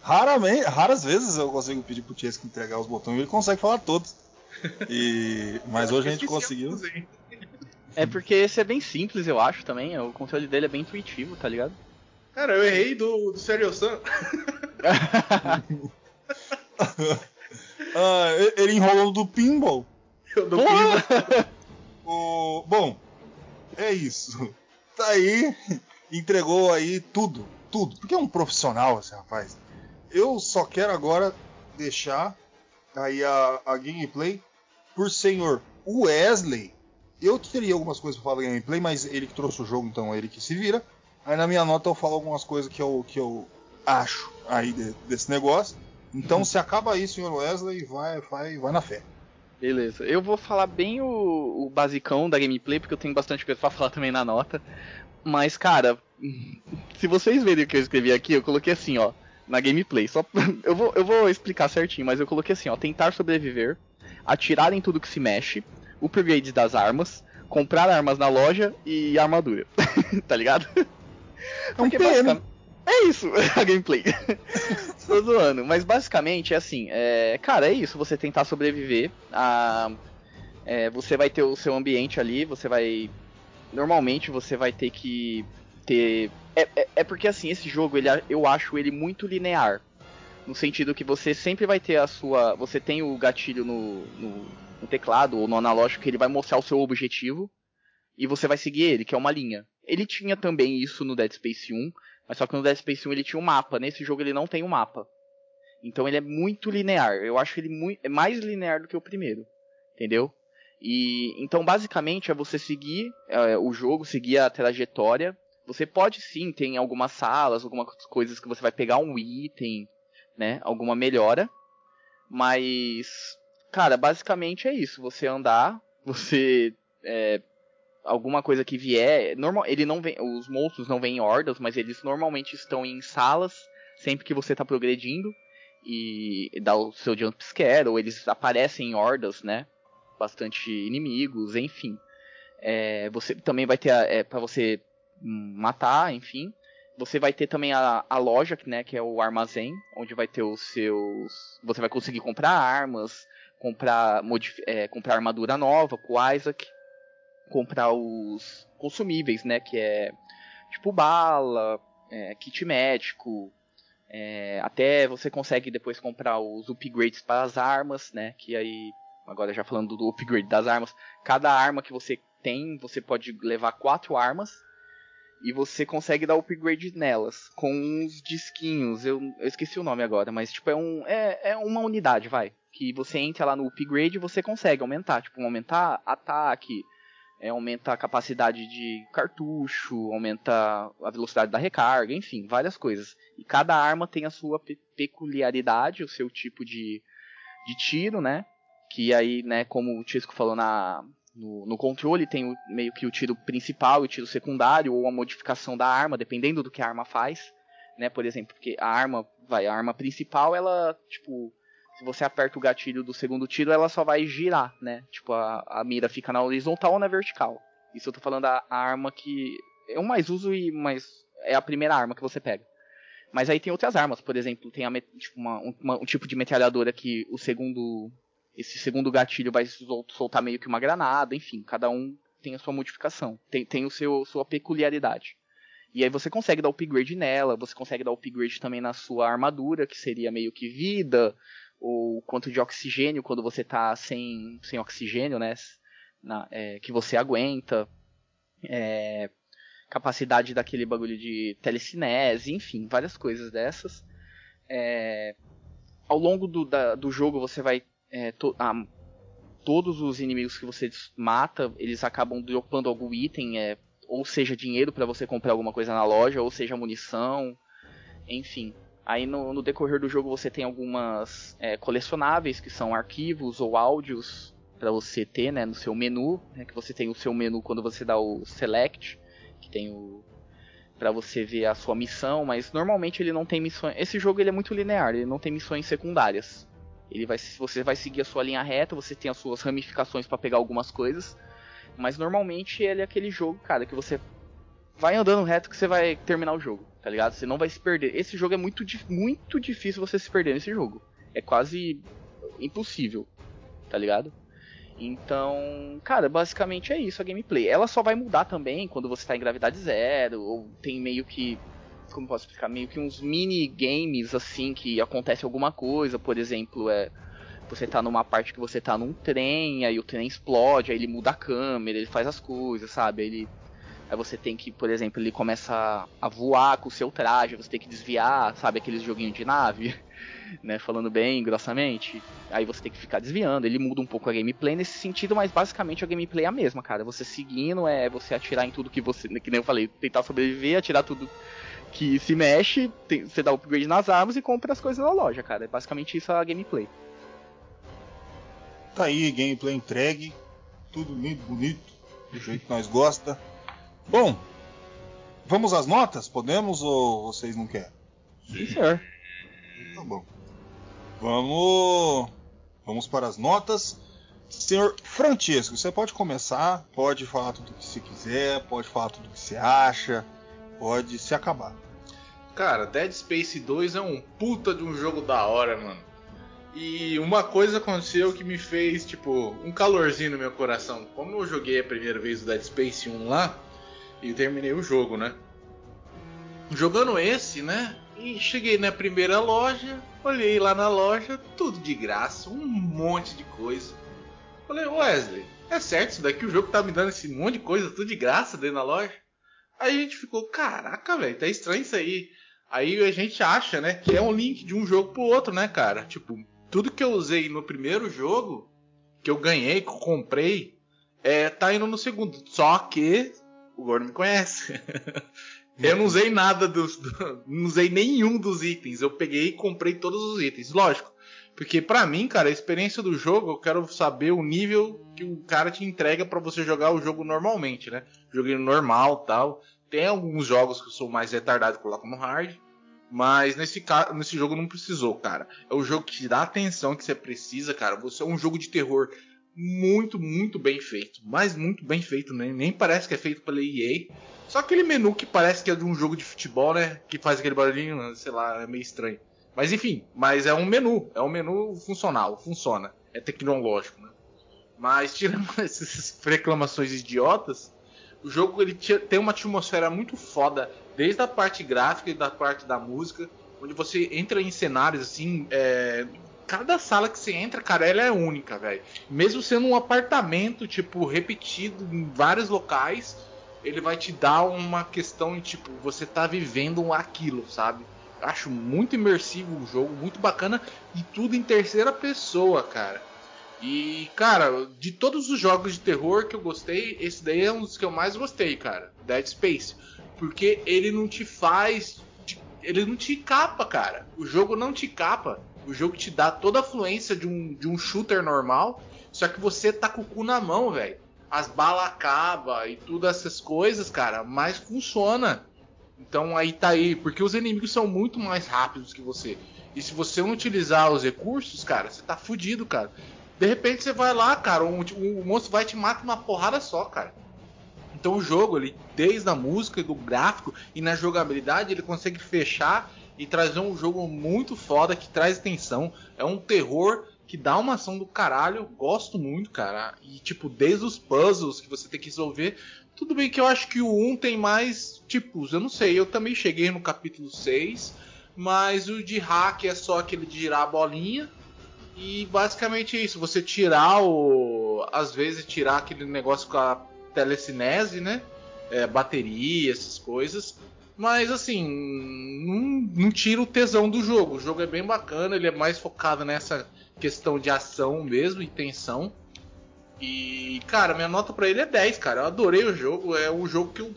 Raramente, raras vezes eu consigo pedir pro Chesco entregar os botões e ele consegue falar todos. E, mas hoje a gente conseguiu. É porque esse é bem simples, eu acho também. O controle dele é bem intuitivo, tá ligado? Cara, eu errei do, do Serial Sam. ah, ele enrolou do pinball. do pinball. o, bom, é isso. Tá aí, entregou aí tudo, tudo. Porque é um profissional esse rapaz. Eu só quero agora deixar aí a, a gameplay por senhor Wesley. Eu teria algumas coisas para falar da gameplay, mas ele que trouxe o jogo, então é ele que se vira. Aí na minha nota eu falo algumas coisas que eu, que eu acho aí de, desse negócio. Então se acaba aí, senhor Wesley, vai, vai, vai na fé. Beleza, eu vou falar bem o, o basicão da gameplay, porque eu tenho bastante coisa pra falar também na nota. Mas, cara, se vocês verem o que eu escrevi aqui, eu coloquei assim, ó na gameplay. Só eu vou, eu vou explicar certinho, mas eu coloquei assim, ó, tentar sobreviver, atirar em tudo que se mexe, upgrade das armas, comprar armas na loja e armadura. tá ligado? É um PM. É isso, a gameplay. Tô zoando, mas basicamente é assim, é, cara, é isso, você tentar sobreviver, a, é, você vai ter o seu ambiente ali, você vai normalmente você vai ter que ter. É, é, é, porque assim, esse jogo ele, eu acho ele muito linear. No sentido que você sempre vai ter a sua. Você tem o gatilho no, no, no teclado ou no analógico que ele vai mostrar o seu objetivo. E você vai seguir ele, que é uma linha. Ele tinha também isso no Dead Space 1, mas só que no Dead Space 1 ele tinha um mapa. Nesse jogo ele não tem um mapa. Então ele é muito linear. Eu acho ele muito, é mais linear do que o primeiro. Entendeu? E então basicamente é você seguir é, o jogo, seguir a trajetória você pode sim, tem algumas salas, algumas coisas que você vai pegar um item, né? Alguma melhora. Mas, cara, basicamente é isso. Você andar, você. É, alguma coisa que vier. Normal, ele não vem, os monstros não vêm em hordas, mas eles normalmente estão em salas sempre que você está progredindo. E dá o seu jump scare, ou eles aparecem em hordas, né? Bastante inimigos, enfim. É, você também vai ter é, para você matar, enfim. Você vai ter também a, a loja, né, que é o armazém, onde vai ter os seus. Você vai conseguir comprar armas, comprar, é, comprar armadura nova com o Isaac, comprar os consumíveis, né, que é tipo bala, é, kit médico, é, até você consegue depois comprar os upgrades para as armas, né, que aí agora já falando do upgrade das armas, cada arma que você tem, você pode levar quatro armas e você consegue dar upgrade nelas com uns disquinhos. Eu, eu, esqueci o nome agora, mas tipo é um é, é uma unidade, vai, que você entra lá no upgrade e você consegue aumentar, tipo aumentar ataque, é, aumenta a capacidade de cartucho, aumenta a velocidade da recarga, enfim, várias coisas. E cada arma tem a sua pe peculiaridade, o seu tipo de, de tiro, né? Que aí, né, como o Tisco falou na, no, no, controle tem o, meio que o tiro principal e o tiro secundário, ou a modificação da arma, dependendo do que a arma faz. Né? Por exemplo, porque a arma, vai, a arma principal, ela, tipo, se você aperta o gatilho do segundo tiro, ela só vai girar, né? Tipo, a, a mira fica na horizontal ou na vertical. Isso eu tô falando da arma que eu mais uso e mais é a primeira arma que você pega. Mas aí tem outras armas, por exemplo, tem a, tipo, uma, uma, um tipo de metralhadora que o segundo esse segundo gatilho vai soltar meio que uma granada, enfim, cada um tem a sua modificação, tem, tem o seu sua peculiaridade. E aí você consegue dar upgrade nela, você consegue dar upgrade também na sua armadura, que seria meio que vida, ou quanto de oxigênio quando você tá sem, sem oxigênio, né? Na, é, que você aguenta. É, capacidade daquele bagulho de telecinese, enfim, várias coisas dessas. É, ao longo do, da, do jogo você vai é, to, a, todos os inimigos que você mata, eles acabam dropando algum item, é, ou seja, dinheiro para você comprar alguma coisa na loja, ou seja, munição, enfim. Aí no, no decorrer do jogo você tem algumas é, colecionáveis que são arquivos ou áudios para você ter, né, no seu menu, né, que você tem o seu menu quando você dá o select, que tem o para você ver a sua missão, mas normalmente ele não tem missões. Esse jogo ele é muito linear, ele não tem missões secundárias. Ele vai, você vai seguir a sua linha reta, você tem as suas ramificações para pegar algumas coisas, mas normalmente ele é aquele jogo, cara, que você vai andando reto que você vai terminar o jogo, tá ligado? Você não vai se perder. Esse jogo é muito, muito difícil você se perder nesse jogo. É quase impossível, tá ligado? Então, cara, basicamente é isso a gameplay. Ela só vai mudar também quando você tá em gravidade zero, ou tem meio que. Como posso explicar? Meio que uns mini games assim que acontece alguma coisa, por exemplo, é. Você tá numa parte que você tá num trem, aí o trem explode, aí ele muda a câmera, ele faz as coisas, sabe? Ele Aí você tem que, por exemplo, ele começa a voar com o seu traje, você tem que desviar, sabe, aqueles joguinhos de nave, né, falando bem grossamente. Aí você tem que ficar desviando, ele muda um pouco a gameplay nesse sentido, mas basicamente a gameplay é a mesma, cara. Você seguindo, é você atirar em tudo que você, que nem eu falei, tentar sobreviver, atirar tudo que se mexe, tem, você dá upgrade nas armas e compra as coisas na loja, cara. É basicamente isso a gameplay. Tá aí, gameplay entregue, tudo lindo, bonito, do jeito que nós gosta. Bom, vamos às notas? Podemos ou vocês não querem? Sim, senhor. Tá bom. Vamos, vamos para as notas. Senhor Francesco, você pode começar, pode falar tudo o que você quiser, pode falar tudo o que você acha, pode se acabar. Cara, Dead Space 2 é um puta de um jogo da hora, mano. E uma coisa aconteceu que me fez, tipo, um calorzinho no meu coração. Como eu joguei a primeira vez o Dead Space 1 lá, e terminei o jogo, né? Jogando esse, né? E cheguei na primeira loja, olhei lá na loja, tudo de graça, um monte de coisa. Falei, Wesley, é certo isso daqui? O jogo tá me dando esse monte de coisa, tudo de graça dentro da loja? Aí a gente ficou, caraca, velho, tá estranho isso aí. Aí a gente acha, né, que é um link de um jogo pro outro, né, cara? Tipo, tudo que eu usei no primeiro jogo, que eu ganhei, que eu comprei, é, tá indo no segundo. Só que o Gordo me conhece. eu não usei nada dos. Do, não usei nenhum dos itens. Eu peguei e comprei todos os itens. Lógico. Porque para mim, cara, a experiência do jogo, eu quero saber o nível que o cara te entrega para você jogar o jogo normalmente, né? Joguinho normal tal. Tem alguns jogos que eu sou mais retardado e coloco no hard. Mas nesse, nesse jogo não precisou, cara. É o jogo que te dá a atenção que você precisa, cara. Você é um jogo de terror muito, muito bem feito. Mas muito bem feito, né? Nem parece que é feito pela EA. Só aquele menu que parece que é de um jogo de futebol, né? Que faz aquele barulhinho, sei lá, é meio estranho. Mas enfim, mas é um menu. É um menu funcional, funciona. É tecnológico, né? Mas tirando essas reclamações idiotas, o jogo ele tem uma atmosfera muito foda, desde a parte gráfica e da parte da música, onde você entra em cenários assim, é, cada sala que você entra, cara, ela é única, velho. Mesmo sendo um apartamento, tipo, repetido em vários locais, ele vai te dar uma questão de, tipo, você tá vivendo aquilo, sabe? Acho muito imersivo o jogo, muito bacana e tudo em terceira pessoa, cara. E, cara, de todos os jogos de terror que eu gostei, esse daí é um dos que eu mais gostei, cara. Dead Space. Porque ele não te faz. Ele não te capa, cara. O jogo não te capa. O jogo te dá toda a fluência de um, de um shooter normal, só que você tá com o cu na mão, velho. As balas acabam e tudo essas coisas, cara, mas funciona. Então aí tá aí, porque os inimigos são muito mais rápidos que você. E se você não utilizar os recursos, cara, você tá fudido, cara. De repente você vai lá, cara, o, um, um monstro vai te matar uma porrada só, cara. Então o jogo, ele, desde a música, do gráfico e na jogabilidade, ele consegue fechar e trazer um jogo muito foda que traz tensão. É um terror que dá uma ação do caralho. Gosto muito, cara. E tipo, desde os puzzles que você tem que resolver. Tudo bem que eu acho que o 1 tem mais tipos, eu não sei. Eu também cheguei no capítulo 6. Mas o de hack é só aquele de girar a bolinha. E basicamente é isso. Você tirar o. Às vezes tirar aquele negócio com a telecinese, né? É, bateria, essas coisas. Mas assim, não, não tira o tesão do jogo. O jogo é bem bacana, ele é mais focado nessa questão de ação mesmo e tensão. E, cara, minha nota pra ele é 10, cara. Eu adorei o jogo. É um jogo que eu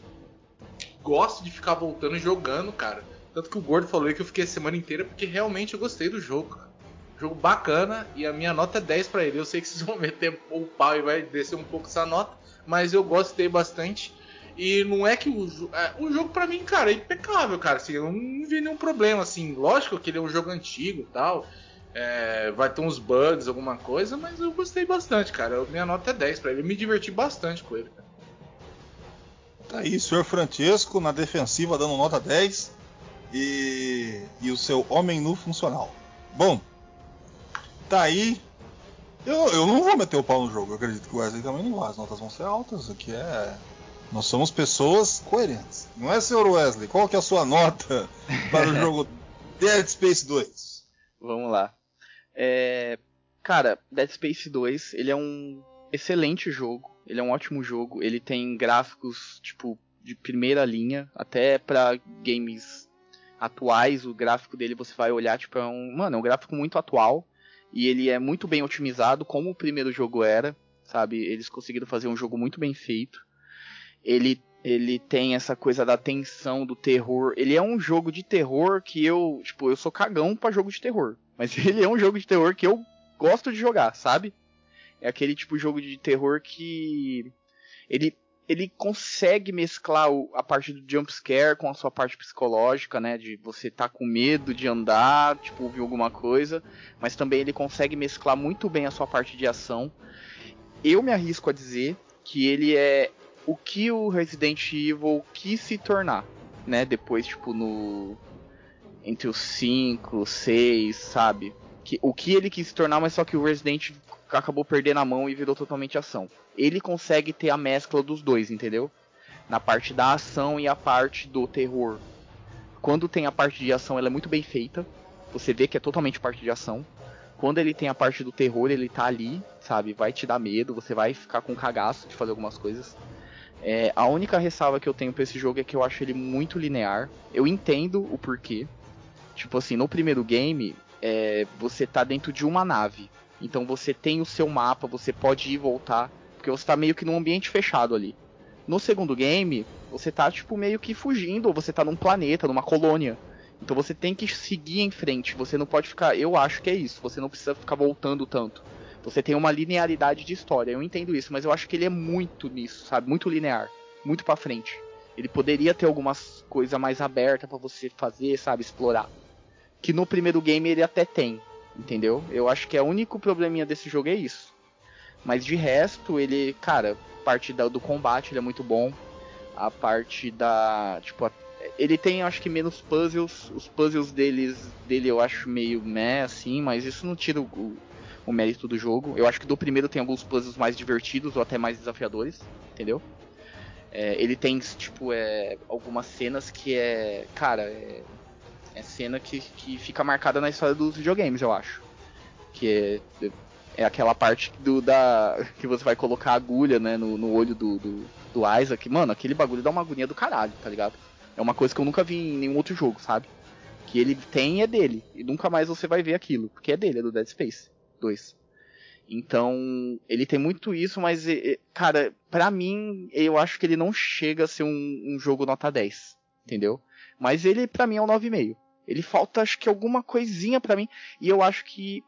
gosto de ficar voltando e jogando, cara. Tanto que o Gordo falou que eu fiquei a semana inteira porque realmente eu gostei do jogo, cara. Jogo bacana e a minha nota é 10 pra ele. Eu sei que vocês vão meter o pau e vai descer um pouco essa nota, mas eu gostei bastante. E não é que o, é, o jogo pra mim, cara, é impecável, cara. Assim, eu não vi nenhum problema, assim. Lógico que ele é um jogo antigo e tal. É, vai ter uns bugs, alguma coisa, mas eu gostei bastante, cara. Eu- minha nota é 10 pra ele. Eu me diverti bastante com ele, cara. Tá aí, senhor Francesco na defensiva dando nota 10 e, e o seu homem nu funcional. Bom, tá aí. Eu, eu não vou meter o pau no jogo, eu acredito que o Wesley também não vai. As notas vão ser altas, aqui é. Nós somos pessoas coerentes. Não é, senhor Wesley? Qual que é a sua nota para o jogo Dead Space 2? Vamos lá. É, cara, Dead Space 2, ele é um excelente jogo. Ele é um ótimo jogo. Ele tem gráficos, tipo, de primeira linha. Até pra games atuais, o gráfico dele você vai olhar, tipo, é um. Mano, é um gráfico muito atual. E ele é muito bem otimizado, como o primeiro jogo era. Sabe? Eles conseguiram fazer um jogo muito bem feito. Ele ele tem essa coisa da tensão, do terror. Ele é um jogo de terror que eu, tipo, eu sou cagão pra jogo de terror. Mas ele é um jogo de terror que eu gosto de jogar, sabe? É aquele tipo de jogo de terror que ele ele consegue mesclar a parte do jump scare com a sua parte psicológica, né, de você tá com medo de andar, tipo, ouvir alguma coisa, mas também ele consegue mesclar muito bem a sua parte de ação. Eu me arrisco a dizer que ele é o que o Resident Evil quis se tornar, né? Depois, tipo, no. Entre os 5, 6, sabe? Que, o que ele quis se tornar, mas só que o Resident acabou perdendo a mão e virou totalmente ação. Ele consegue ter a mescla dos dois, entendeu? Na parte da ação e a parte do terror. Quando tem a parte de ação, ela é muito bem feita. Você vê que é totalmente parte de ação. Quando ele tem a parte do terror, ele tá ali, sabe? Vai te dar medo, você vai ficar com cagaço de fazer algumas coisas. É, a única ressalva que eu tenho pra esse jogo é que eu acho ele muito linear. Eu entendo o porquê. Tipo assim, no primeiro game, é, você tá dentro de uma nave. Então você tem o seu mapa, você pode ir e voltar. Porque você tá meio que num ambiente fechado ali. No segundo game, você tá tipo meio que fugindo, ou você tá num planeta, numa colônia. Então você tem que seguir em frente, você não pode ficar. Eu acho que é isso, você não precisa ficar voltando tanto. Você tem uma linearidade de história, eu entendo isso, mas eu acho que ele é muito nisso, sabe? Muito linear, muito pra frente. Ele poderia ter algumas coisas mais abertas pra você fazer, sabe? Explorar. Que no primeiro game ele até tem, entendeu? Eu acho que é o único probleminha desse jogo é isso. Mas de resto, ele, cara, a parte do combate ele é muito bom. A parte da. Tipo, a- ele tem, acho que, menos puzzles. Os puzzles deles, dele eu acho meio meh, assim, mas isso não tira o, o mérito do jogo. Eu acho que do primeiro tem alguns puzzles mais divertidos ou até mais desafiadores, entendeu? É, ele tem, tipo, é, algumas cenas que é. Cara, é, é cena que, que fica marcada na história dos videogames, eu acho. Que é, é aquela parte do, da, que você vai colocar a agulha né, no, no olho do, do, do Isaac. Mano, aquele bagulho dá uma agonia do caralho, tá ligado? É uma coisa que eu nunca vi em nenhum outro jogo, sabe? Que ele tem é dele. E nunca mais você vai ver aquilo. Porque é dele, é do Dead Space 2. Então, ele tem muito isso, mas, cara, pra mim, eu acho que ele não chega a ser um, um jogo nota 10. Entendeu? Mas ele, pra mim, é um 9,5. Ele falta, acho que, alguma coisinha pra mim. E eu acho que.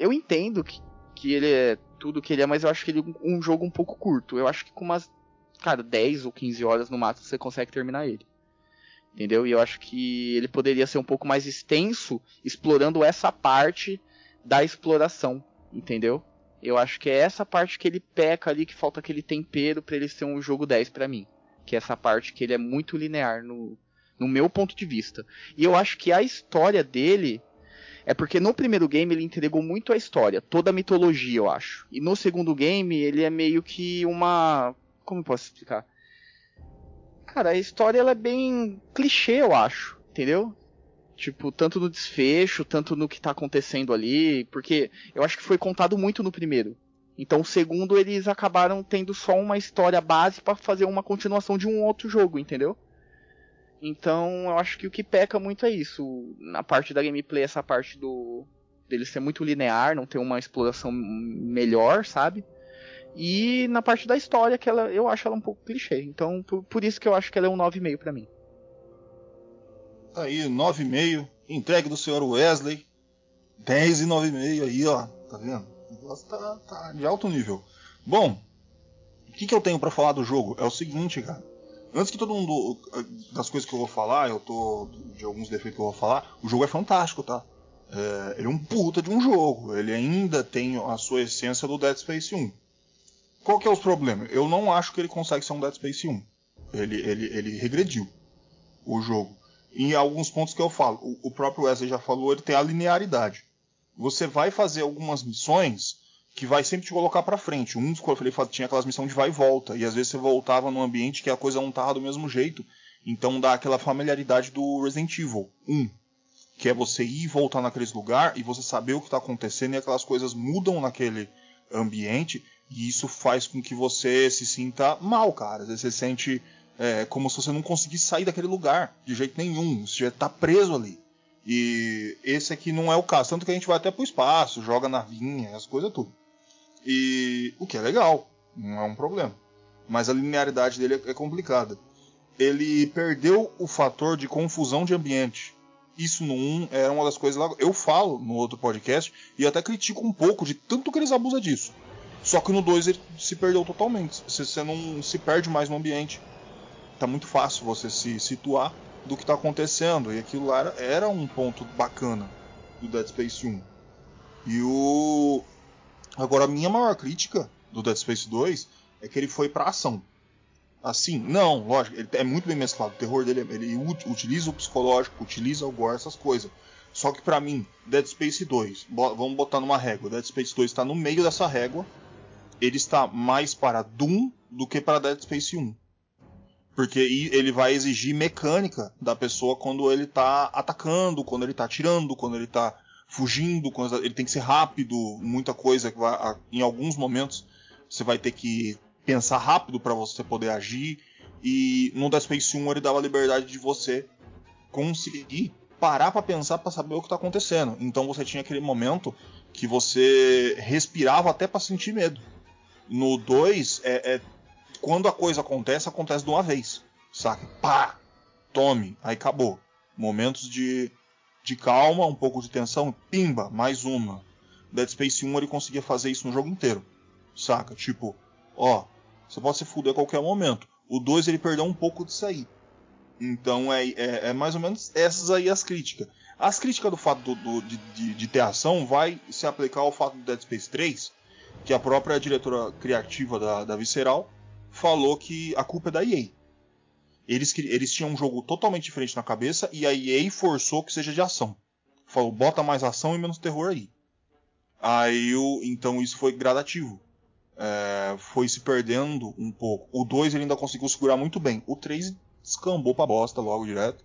Eu entendo que, que ele é tudo que ele é, mas eu acho que ele é um jogo um pouco curto. Eu acho que com umas, cara, 10 ou 15 horas no máximo você consegue terminar ele. Entendeu? E eu acho que ele poderia ser um pouco mais extenso, explorando essa parte da exploração. Entendeu? Eu acho que é essa parte que ele peca ali, que falta aquele tempero pra ele ser um jogo 10 pra mim. Que é essa parte que ele é muito linear no, no meu ponto de vista. E eu acho que a história dele é porque no primeiro game ele entregou muito a história, toda a mitologia, eu acho. E no segundo game ele é meio que uma. Como eu posso explicar? Cara, a história ela é bem clichê, eu acho, entendeu? Tipo, tanto no desfecho, tanto no que tá acontecendo ali, porque eu acho que foi contado muito no primeiro. Então, o segundo eles acabaram tendo só uma história base para fazer uma continuação de um outro jogo, entendeu? Então, eu acho que o que peca muito é isso. Na parte da gameplay, essa parte do dele ser muito linear, não ter uma exploração melhor, sabe? E na parte da história, que ela, eu acho ela um pouco clichê. Então, por, por isso que eu acho que ela é um 9,5 pra mim. Tá aí, 9,5. Entregue do senhor Wesley. 10 e 9,5 aí, ó. Tá vendo? O negócio tá, tá de alto nível. Bom, o que, que eu tenho pra falar do jogo? É o seguinte, cara. Antes que todo mundo. Das coisas que eu vou falar, eu tô. De alguns defeitos que eu vou falar, o jogo é fantástico, tá? É, ele é um puta de um jogo. Ele ainda tem a sua essência do Dead Space 1. Qual que é o problema? Eu não acho que ele consegue ser um Dead Space 1. Ele, ele, ele regrediu o jogo. Em alguns pontos que eu falo, o, o próprio Wesley já falou, ele tem a linearidade. Você vai fazer algumas missões que vai sempre te colocar para frente. Um que eu falei tinha aquelas missões de vai e volta, e às vezes você voltava num ambiente que a coisa não tava do mesmo jeito. Então dá aquela familiaridade do Resident Evil 1, que é você ir e voltar naqueles lugares e você saber o que está acontecendo e aquelas coisas mudam naquele ambiente e isso faz com que você se sinta mal, cara. Você se sente é, como se você não conseguisse sair daquele lugar de jeito nenhum, você já está preso ali. E esse aqui não é o caso, tanto que a gente vai até pro espaço, joga navinha, as coisas tudo. E o que é legal, não é um problema. Mas a linearidade dele é complicada. Ele perdeu o fator de confusão de ambiente. Isso no 1 era uma das coisas lá. Eu falo no outro podcast e até critico um pouco de tanto que eles abusam disso. Só que no 2 ele se perdeu totalmente. Você não se perde mais no ambiente. Tá muito fácil você se situar do que está acontecendo. E aquilo lá era, era um ponto bacana do Dead Space 1. E o. Agora, a minha maior crítica do Dead Space 2 é que ele foi pra ação. Assim, não, lógico, ele é muito bem mesclado. O terror dele, ele utiliza o psicológico, utiliza o gore, essas coisas. Só que para mim, Dead Space 2, vamos botar numa régua. Dead Space 2 está no meio dessa régua. Ele está mais para Doom do que para Dead Space 1. Porque ele vai exigir mecânica da pessoa quando ele está atacando, quando ele está atirando, quando ele está fugindo, quando ele tem que ser rápido, muita coisa que vai, em alguns momentos você vai ter que pensar rápido para você poder agir. E no Dead Space 1 ele dava a liberdade de você conseguir parar para pensar para saber o que está acontecendo. Então você tinha aquele momento que você respirava até para sentir medo. No 2 é, é, quando a coisa acontece, acontece de uma vez, saca? Pá, tome, aí acabou. Momentos de de calma, um pouco de tensão, pimba, mais uma. Dead Space 1 ele conseguia fazer isso no jogo inteiro, saca? Tipo, ó, você pode se fuder a qualquer momento. O 2 ele perdeu um pouco disso aí. Então é, é, é, mais ou menos essas aí as críticas. As críticas do fato do, do, de, de, de, ter ação vai se aplicar ao fato do Dead Space 3, que a própria diretora criativa da, da Visceral falou que a culpa é da EA. Eles, eles tinham um jogo totalmente diferente na cabeça e a EA forçou que seja de ação. Falou, bota mais ação e menos terror aí. Aí, o, então isso foi gradativo. É, foi se perdendo um pouco. O 2 ele ainda conseguiu segurar muito bem. O 3 descambou pra bosta logo direto.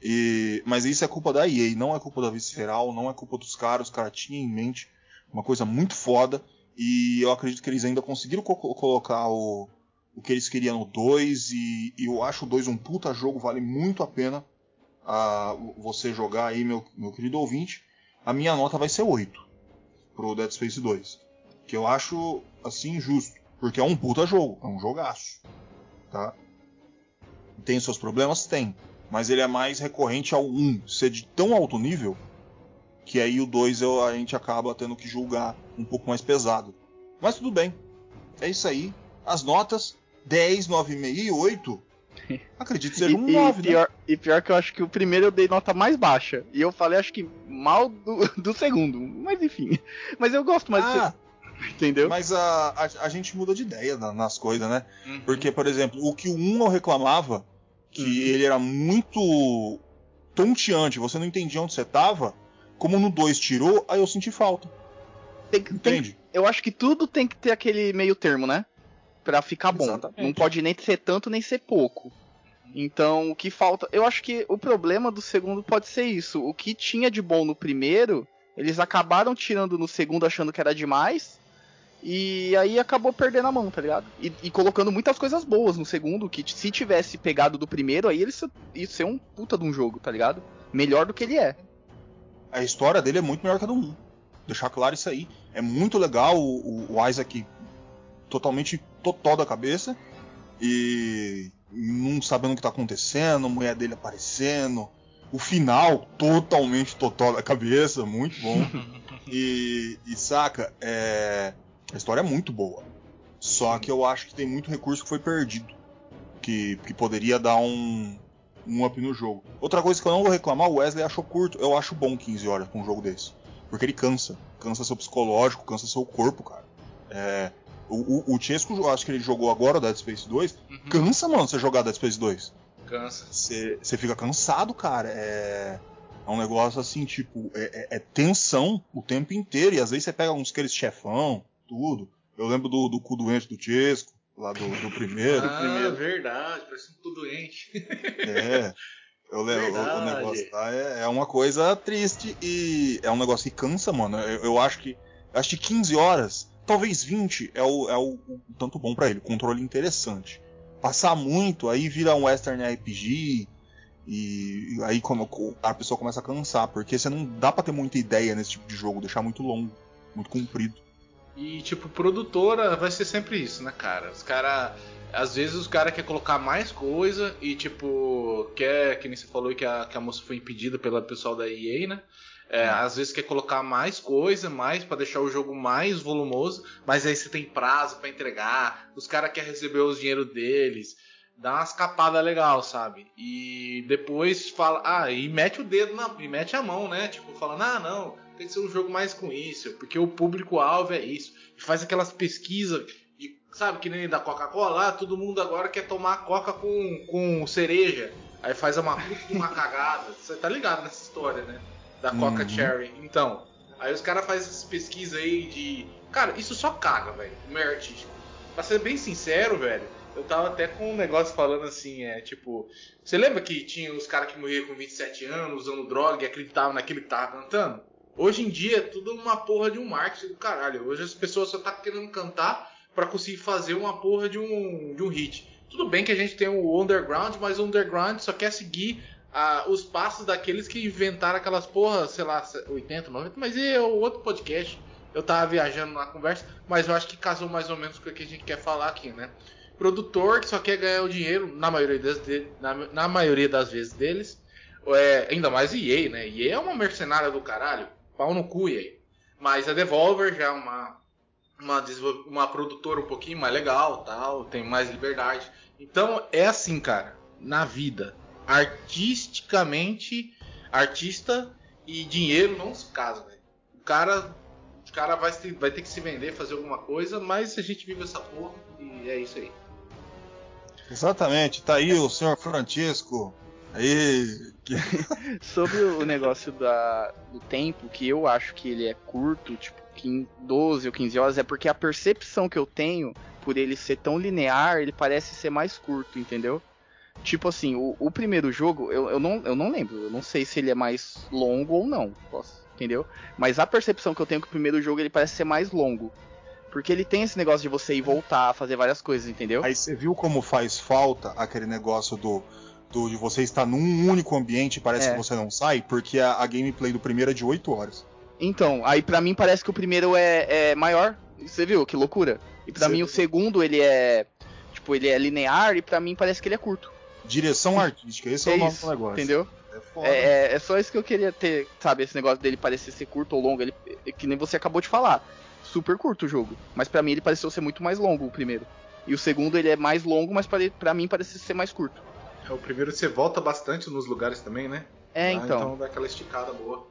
E, mas isso é culpa da EA, não é culpa da Visceral, não é culpa dos caras. Os caras tinham em mente uma coisa muito foda. E eu acredito que eles ainda conseguiram co colocar o, o que eles queriam no 2 e, e, eu acho o 2 um puta jogo, vale muito a pena uh, você jogar aí, meu, meu querido ouvinte. A minha nota vai ser 8 pro Dead Space 2. Que eu acho, assim, justo. Porque é um puta jogo, é um jogaço. Tá? Tem seus problemas? Tem. Mas ele é mais recorrente ao 1 ser de tão alto nível que aí o 2 a gente acaba tendo que julgar um pouco mais pesado. Mas tudo bem. É isso aí. As notas 10, 9,5 e 8. Acredito que seja um 9, e pior, né? E pior que eu acho que o primeiro eu dei nota mais baixa. E eu falei, acho que mal do, do segundo. Mas enfim. Mas eu gosto mais ah, do Entendeu? Mas a, a, a, gente muda de ideia nas coisas, né? Uhum. Porque, por exemplo, o que o 1 eu reclamava, que uhum. ele era muito tonteante, você não entendia onde você tava, como no 2 tirou, aí eu senti falta. Tem, Entende? Tem, eu acho que tudo tem que ter aquele meio termo, né? Para ficar bom. Exatamente. Não pode nem ser tanto nem ser pouco. Então, o que falta. Eu acho que o problema do segundo pode ser isso. O que tinha de bom no primeiro, eles acabaram tirando no segundo achando que era demais. E aí acabou perdendo a mão, tá ligado? E, e colocando muitas coisas boas no segundo, que se tivesse pegado do primeiro, aí ele ia ser um puta de um jogo, tá ligado? Melhor do que ele é. A história dele é muito melhor que a do 1. Deixar claro isso aí. É muito legal o, o Isaac totalmente totó da cabeça e não sabendo o que tá acontecendo, a mulher dele aparecendo. O final, totalmente totó da cabeça, muito bom. e, e saca, é, a história é muito boa. Só que eu acho que tem muito recurso que foi perdido. Que, que poderia dar um, um up no jogo. Outra coisa que eu não vou reclamar, o Wesley achou curto. Eu acho bom 15 horas com um jogo desse. Porque ele cansa. Cansa seu psicológico, cansa seu corpo, cara. É, o, o, o Chesco, eu acho que ele jogou agora o Dead Space 2. Uhum. Cansa, mano, você jogar Dead Space 2. Cansa. Você você fica cansado, cara. É, é um negócio assim, tipo, é, é- é tensão o tempo inteiro. E às vezes você pega uns aqueles chefão, tudo. Eu lembro do, do cu doente do Chesco, lá do, do primeiro. ah, verdade, parece um cu doente. É. Eu lembro, o- o negócio lá é, é uma coisa triste e é um negócio que cansa, mano. Eu, eu acho que. eu Acho que 15 horas, talvez 20, é o, é o, o tanto bom pra ele. Controle interessante. Passar muito, aí vira um Western RPG. E aí como a pessoa começa a cansar, porque você não dá pra ter muita ideia nesse tipo de jogo, deixar muito longo, muito comprido. E, tipo, produtora vai ser sempre isso, né, cara? Os cara Às vezes os caras querem colocar mais coisa e, tipo, quer, que nem você falou que a, que a moça foi impedida pelo pessoal da EA, né? É, às vezes quer colocar mais coisa, mais pra deixar o jogo mais volumoso, mas aí você tem prazo pra entregar, os caras querem receber os dinheiro deles, dá umas capadas legal, sabe? E depois fala, ah, e mete o dedo na, e mete a mão, né? Tipo, falando, ah, não, tem que ser um jogo mais com isso, porque o público-alvo é isso. E faz aquelas pesquisas, de, sabe, que nem da Coca-Cola, ah, todo mundo agora quer tomar Coca com, com cereja. Aí faz uma uma cagada. Você tá ligado nessa história, né? Da Coca Uhum. Cherry. Então, aí os caras fazem essas pesquisas aí de. Cara, isso só caga, velho, o meio artístico. Pra ser bem sincero, velho, eu tava até com um negócio falando assim, é tipo. Você lembra que tinha os caras que morriam com 27 anos, usando droga e acreditavam naquilo que tava cantando? Hoje em dia é tudo uma porra de um marketing do caralho. Hoje as pessoas só tá querendo cantar pra conseguir fazer uma porra de um, de um hit. Tudo bem que a gente tem o underground, mas o underground só quer seguir os passos daqueles que inventaram aquelas porra, sei lá, 80, 90, mas é o outro podcast. Eu tava viajando na conversa, mas eu acho que casou mais ou menos com o que a gente quer falar aqui, né? Produtor que só quer ganhar o dinheiro, na maioria das, de- na, na maioria das vezes deles, é, ainda mais EA, né? EA é uma mercenária do caralho, pau no cu EA. Mas a Devolver já é uma, uma, uma produtora um pouquinho mais legal, tal, tem mais liberdade. Então é assim, cara, na vida, artisticamente, artista e dinheiro não se casam, velho. O cara, o cara vai, se- vai ter que se vender, fazer alguma coisa, mas a gente vive essa porra e é isso aí. Exatamente, tá aí o senhor Francisco. Aí. Sobre o negócio da, do tempo, que eu acho que ele é curto, tipo 15, 12 ou 15 horas, é porque a percepção que eu tenho por ele ser tão linear, ele parece ser mais curto, entendeu? Tipo assim, o, o primeiro jogo, eu, eu, não, eu não lembro, eu não sei se ele é mais longo ou não, posso, entendeu? Mas a percepção que eu tenho que o primeiro jogo ele parece ser mais longo. Porque ele tem esse negócio de você ir voltar, fazer várias coisas, entendeu? Aí você viu como faz falta aquele negócio do, do de você estar num único ambiente e parece É. que você não sai, porque a, a gameplay do primeiro é de 8 horas. Então, aí pra mim parece que o primeiro é, é maior. Você viu? Que loucura. E pra Você mim o viu? segundo ele é. Tipo, ele é linear e pra mim parece que ele é curto. Direção artística, esse é, É o isso, do negócio. Entendeu? É foda. É, é- é só isso que eu queria ter, sabe? Esse negócio dele parecer ser curto ou longo. Ele, é que nem você acabou de falar. Super curto o jogo. Mas pra mim ele pareceu ser muito mais longo o primeiro. E o segundo ele é mais longo, mas pra mim parece ser mais curto. É, o primeiro você volta bastante nos lugares também, né? É, Ah, então. dá aquela esticada boa.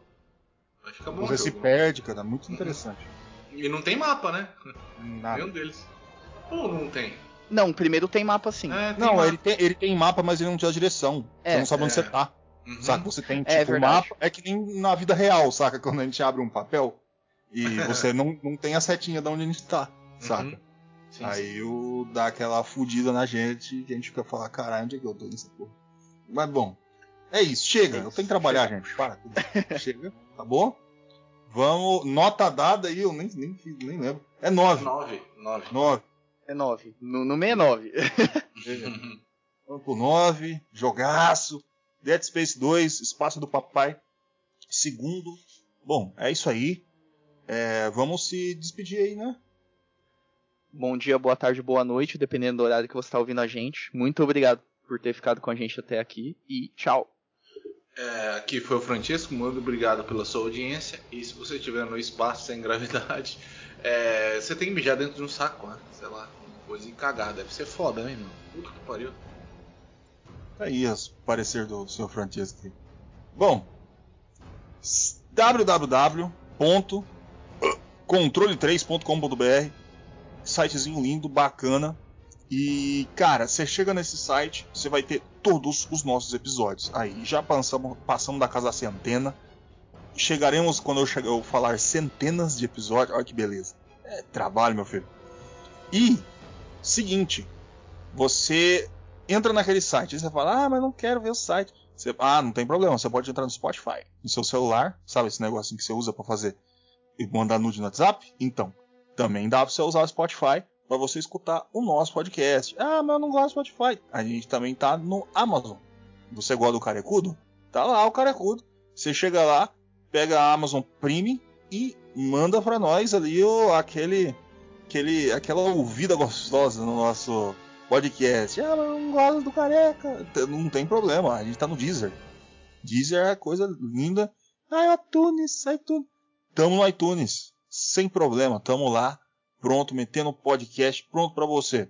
Vai ficar bom. Você o se jogo. perde, cara, muito interessante. E não tem mapa, né? Nada. Nenhum deles. Ou não tem? Não, o primeiro tem mapa sim. É, tem Não, mapa. ele tem, ele tem mapa, mas ele não te dá direção. É, você não sabe onde é. você tá. Uhum. Saca? Você tem, tipo, É o verdade. mapa. É que nem na vida real, saca? Quando a gente abre um papel e você não, não tem a setinha de onde a gente tá, saca? Uhum. Sim, Aí o, dá aquela fudida na gente e a gente fica falando, caralho, onde é que eu tô nessa porra? Mas bom, é isso, chega, É eu tenho que trabalhar, gente. Para, chega, tá bom? Vamos, nota dada aí, eu nem, nem, fiz- nem lembro. É 9. 9. 9. 9. É 9. No, no meio é 9. Vamos pro 9, jogaço. Dead Space 2, Espaço do Papai. Segundo. Bom, é isso aí. É, vamos se despedir aí, né? bom dia, boa tarde, boa noite, dependendo do horário que você está ouvindo a gente. Muito obrigado por ter ficado com a gente até aqui e tchau. É, aqui foi o Francisco, muito obrigado pela sua audiência. E se você estiver no espaço sem gravidade, é, você tem que mijar dentro de um saco, né? Sei lá, coisa e cagar. Deve ser foda, né, meu? Puta que pariu. Tá aí o parecer do Sr. Francisco aqui. Bom, www.controle3.com.br Sitezinho lindo, bacana. E, cara, você chega nesse site, você vai ter todos os nossos episódios. Aí já passamos, passamos da casa centena. Chegaremos quando eu, chegar, eu falar centenas de episódios. Olha que beleza. É trabalho, meu filho. E, seguinte, você entra naquele site você fala, ah, mas não quero ver o site. Você, ah, não tem problema, você pode entrar no Spotify, no seu celular, sabe esse negocinho que você usa para fazer e mandar nude no WhatsApp? Então, também dá para você usar o Spotify para você escutar o nosso podcast. Ah, mas eu não gosto do Spotify. A gente também tá no Amazon. Você gosta do Carecudo? Tá lá o Carecudo. Você chega lá, pega a Amazon Prime e manda para nós ali o, aquele, aquele, aquela ouvida gostosa no nosso podcast. Ah, mas não gosto do Careca. Não tem problema, a gente tá no Deezer. Deezer é coisa linda. Ah, iTunes, iTunes. Tamo no iTunes, sem problema. Tamo lá pronto, metendo um podcast pronto para você.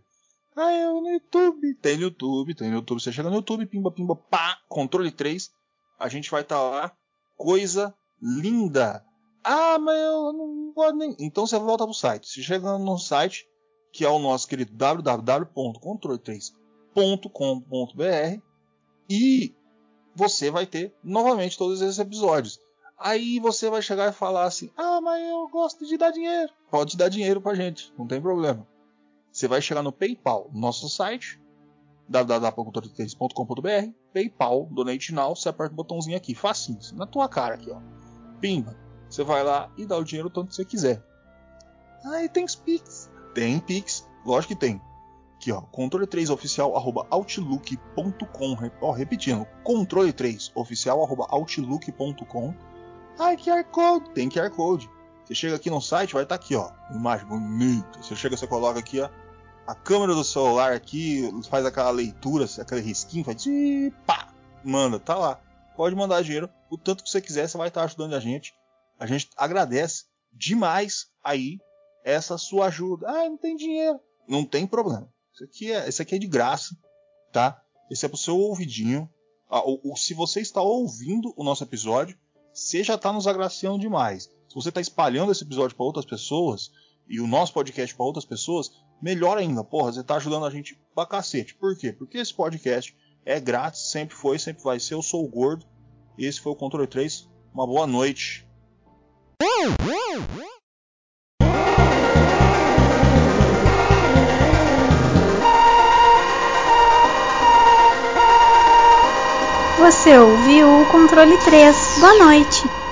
Ah, eu no YouTube. Tem no YouTube, tem no YouTube. Você chega no YouTube, pimba, pimba, pá, controle 3. A gente vai estar tá lá. Coisa linda. Ah, mas eu não gosto nem. Então você volta pro site. Você chega no site, que é o nosso querido www.controle3.com.br e você vai ter novamente todos esses episódios. Aí você vai chegar e falar assim: Ah, mas eu gosto de dar dinheiro. Pode dar dinheiro pra gente, não tem problema. Você vai chegar no PayPal, nosso site, www.controle3.com.br, PayPal, Donate Now, você aperta o botãozinho aqui, facinho, na tua cara aqui, ó. Pimba. Você vai lá e dá o dinheiro tanto que você quiser. Ah, e tem Pix. Tem Pix, lógico que tem. Aqui, ó, controle3oficial outlook.com. Ó, repetindo, controle3 oficial outlook.com Ai, QR Code. Tem QR Code. Você chega aqui no site, vai estar tá aqui, ó. Imagem bonita. Você chega, você coloca aqui, ó. A câmera do celular aqui faz aquela leitura, aquele risquinho, faz. Pá! Manda, tá lá. Pode mandar dinheiro o tanto que você quiser, você vai estar ajudando a gente. A gente agradece demais aí essa sua ajuda. Ah, não tem dinheiro. Não tem problema. Isso aqui é, isso aqui é de graça, tá? Esse é pro seu ouvidinho. Ah, ou, ou, se você está ouvindo o nosso episódio, você já está nos agraciando demais. Se você está espalhando esse episódio para outras pessoas e o nosso podcast para outras pessoas, melhor ainda, porra, você está ajudando a gente pra cacete. Por quê? Porque esse podcast é grátis, sempre foi, sempre vai ser. Eu sou o Gordo. Esse foi o Controle 3. Uma boa noite. Você ouviu o controle 3. Boa noite.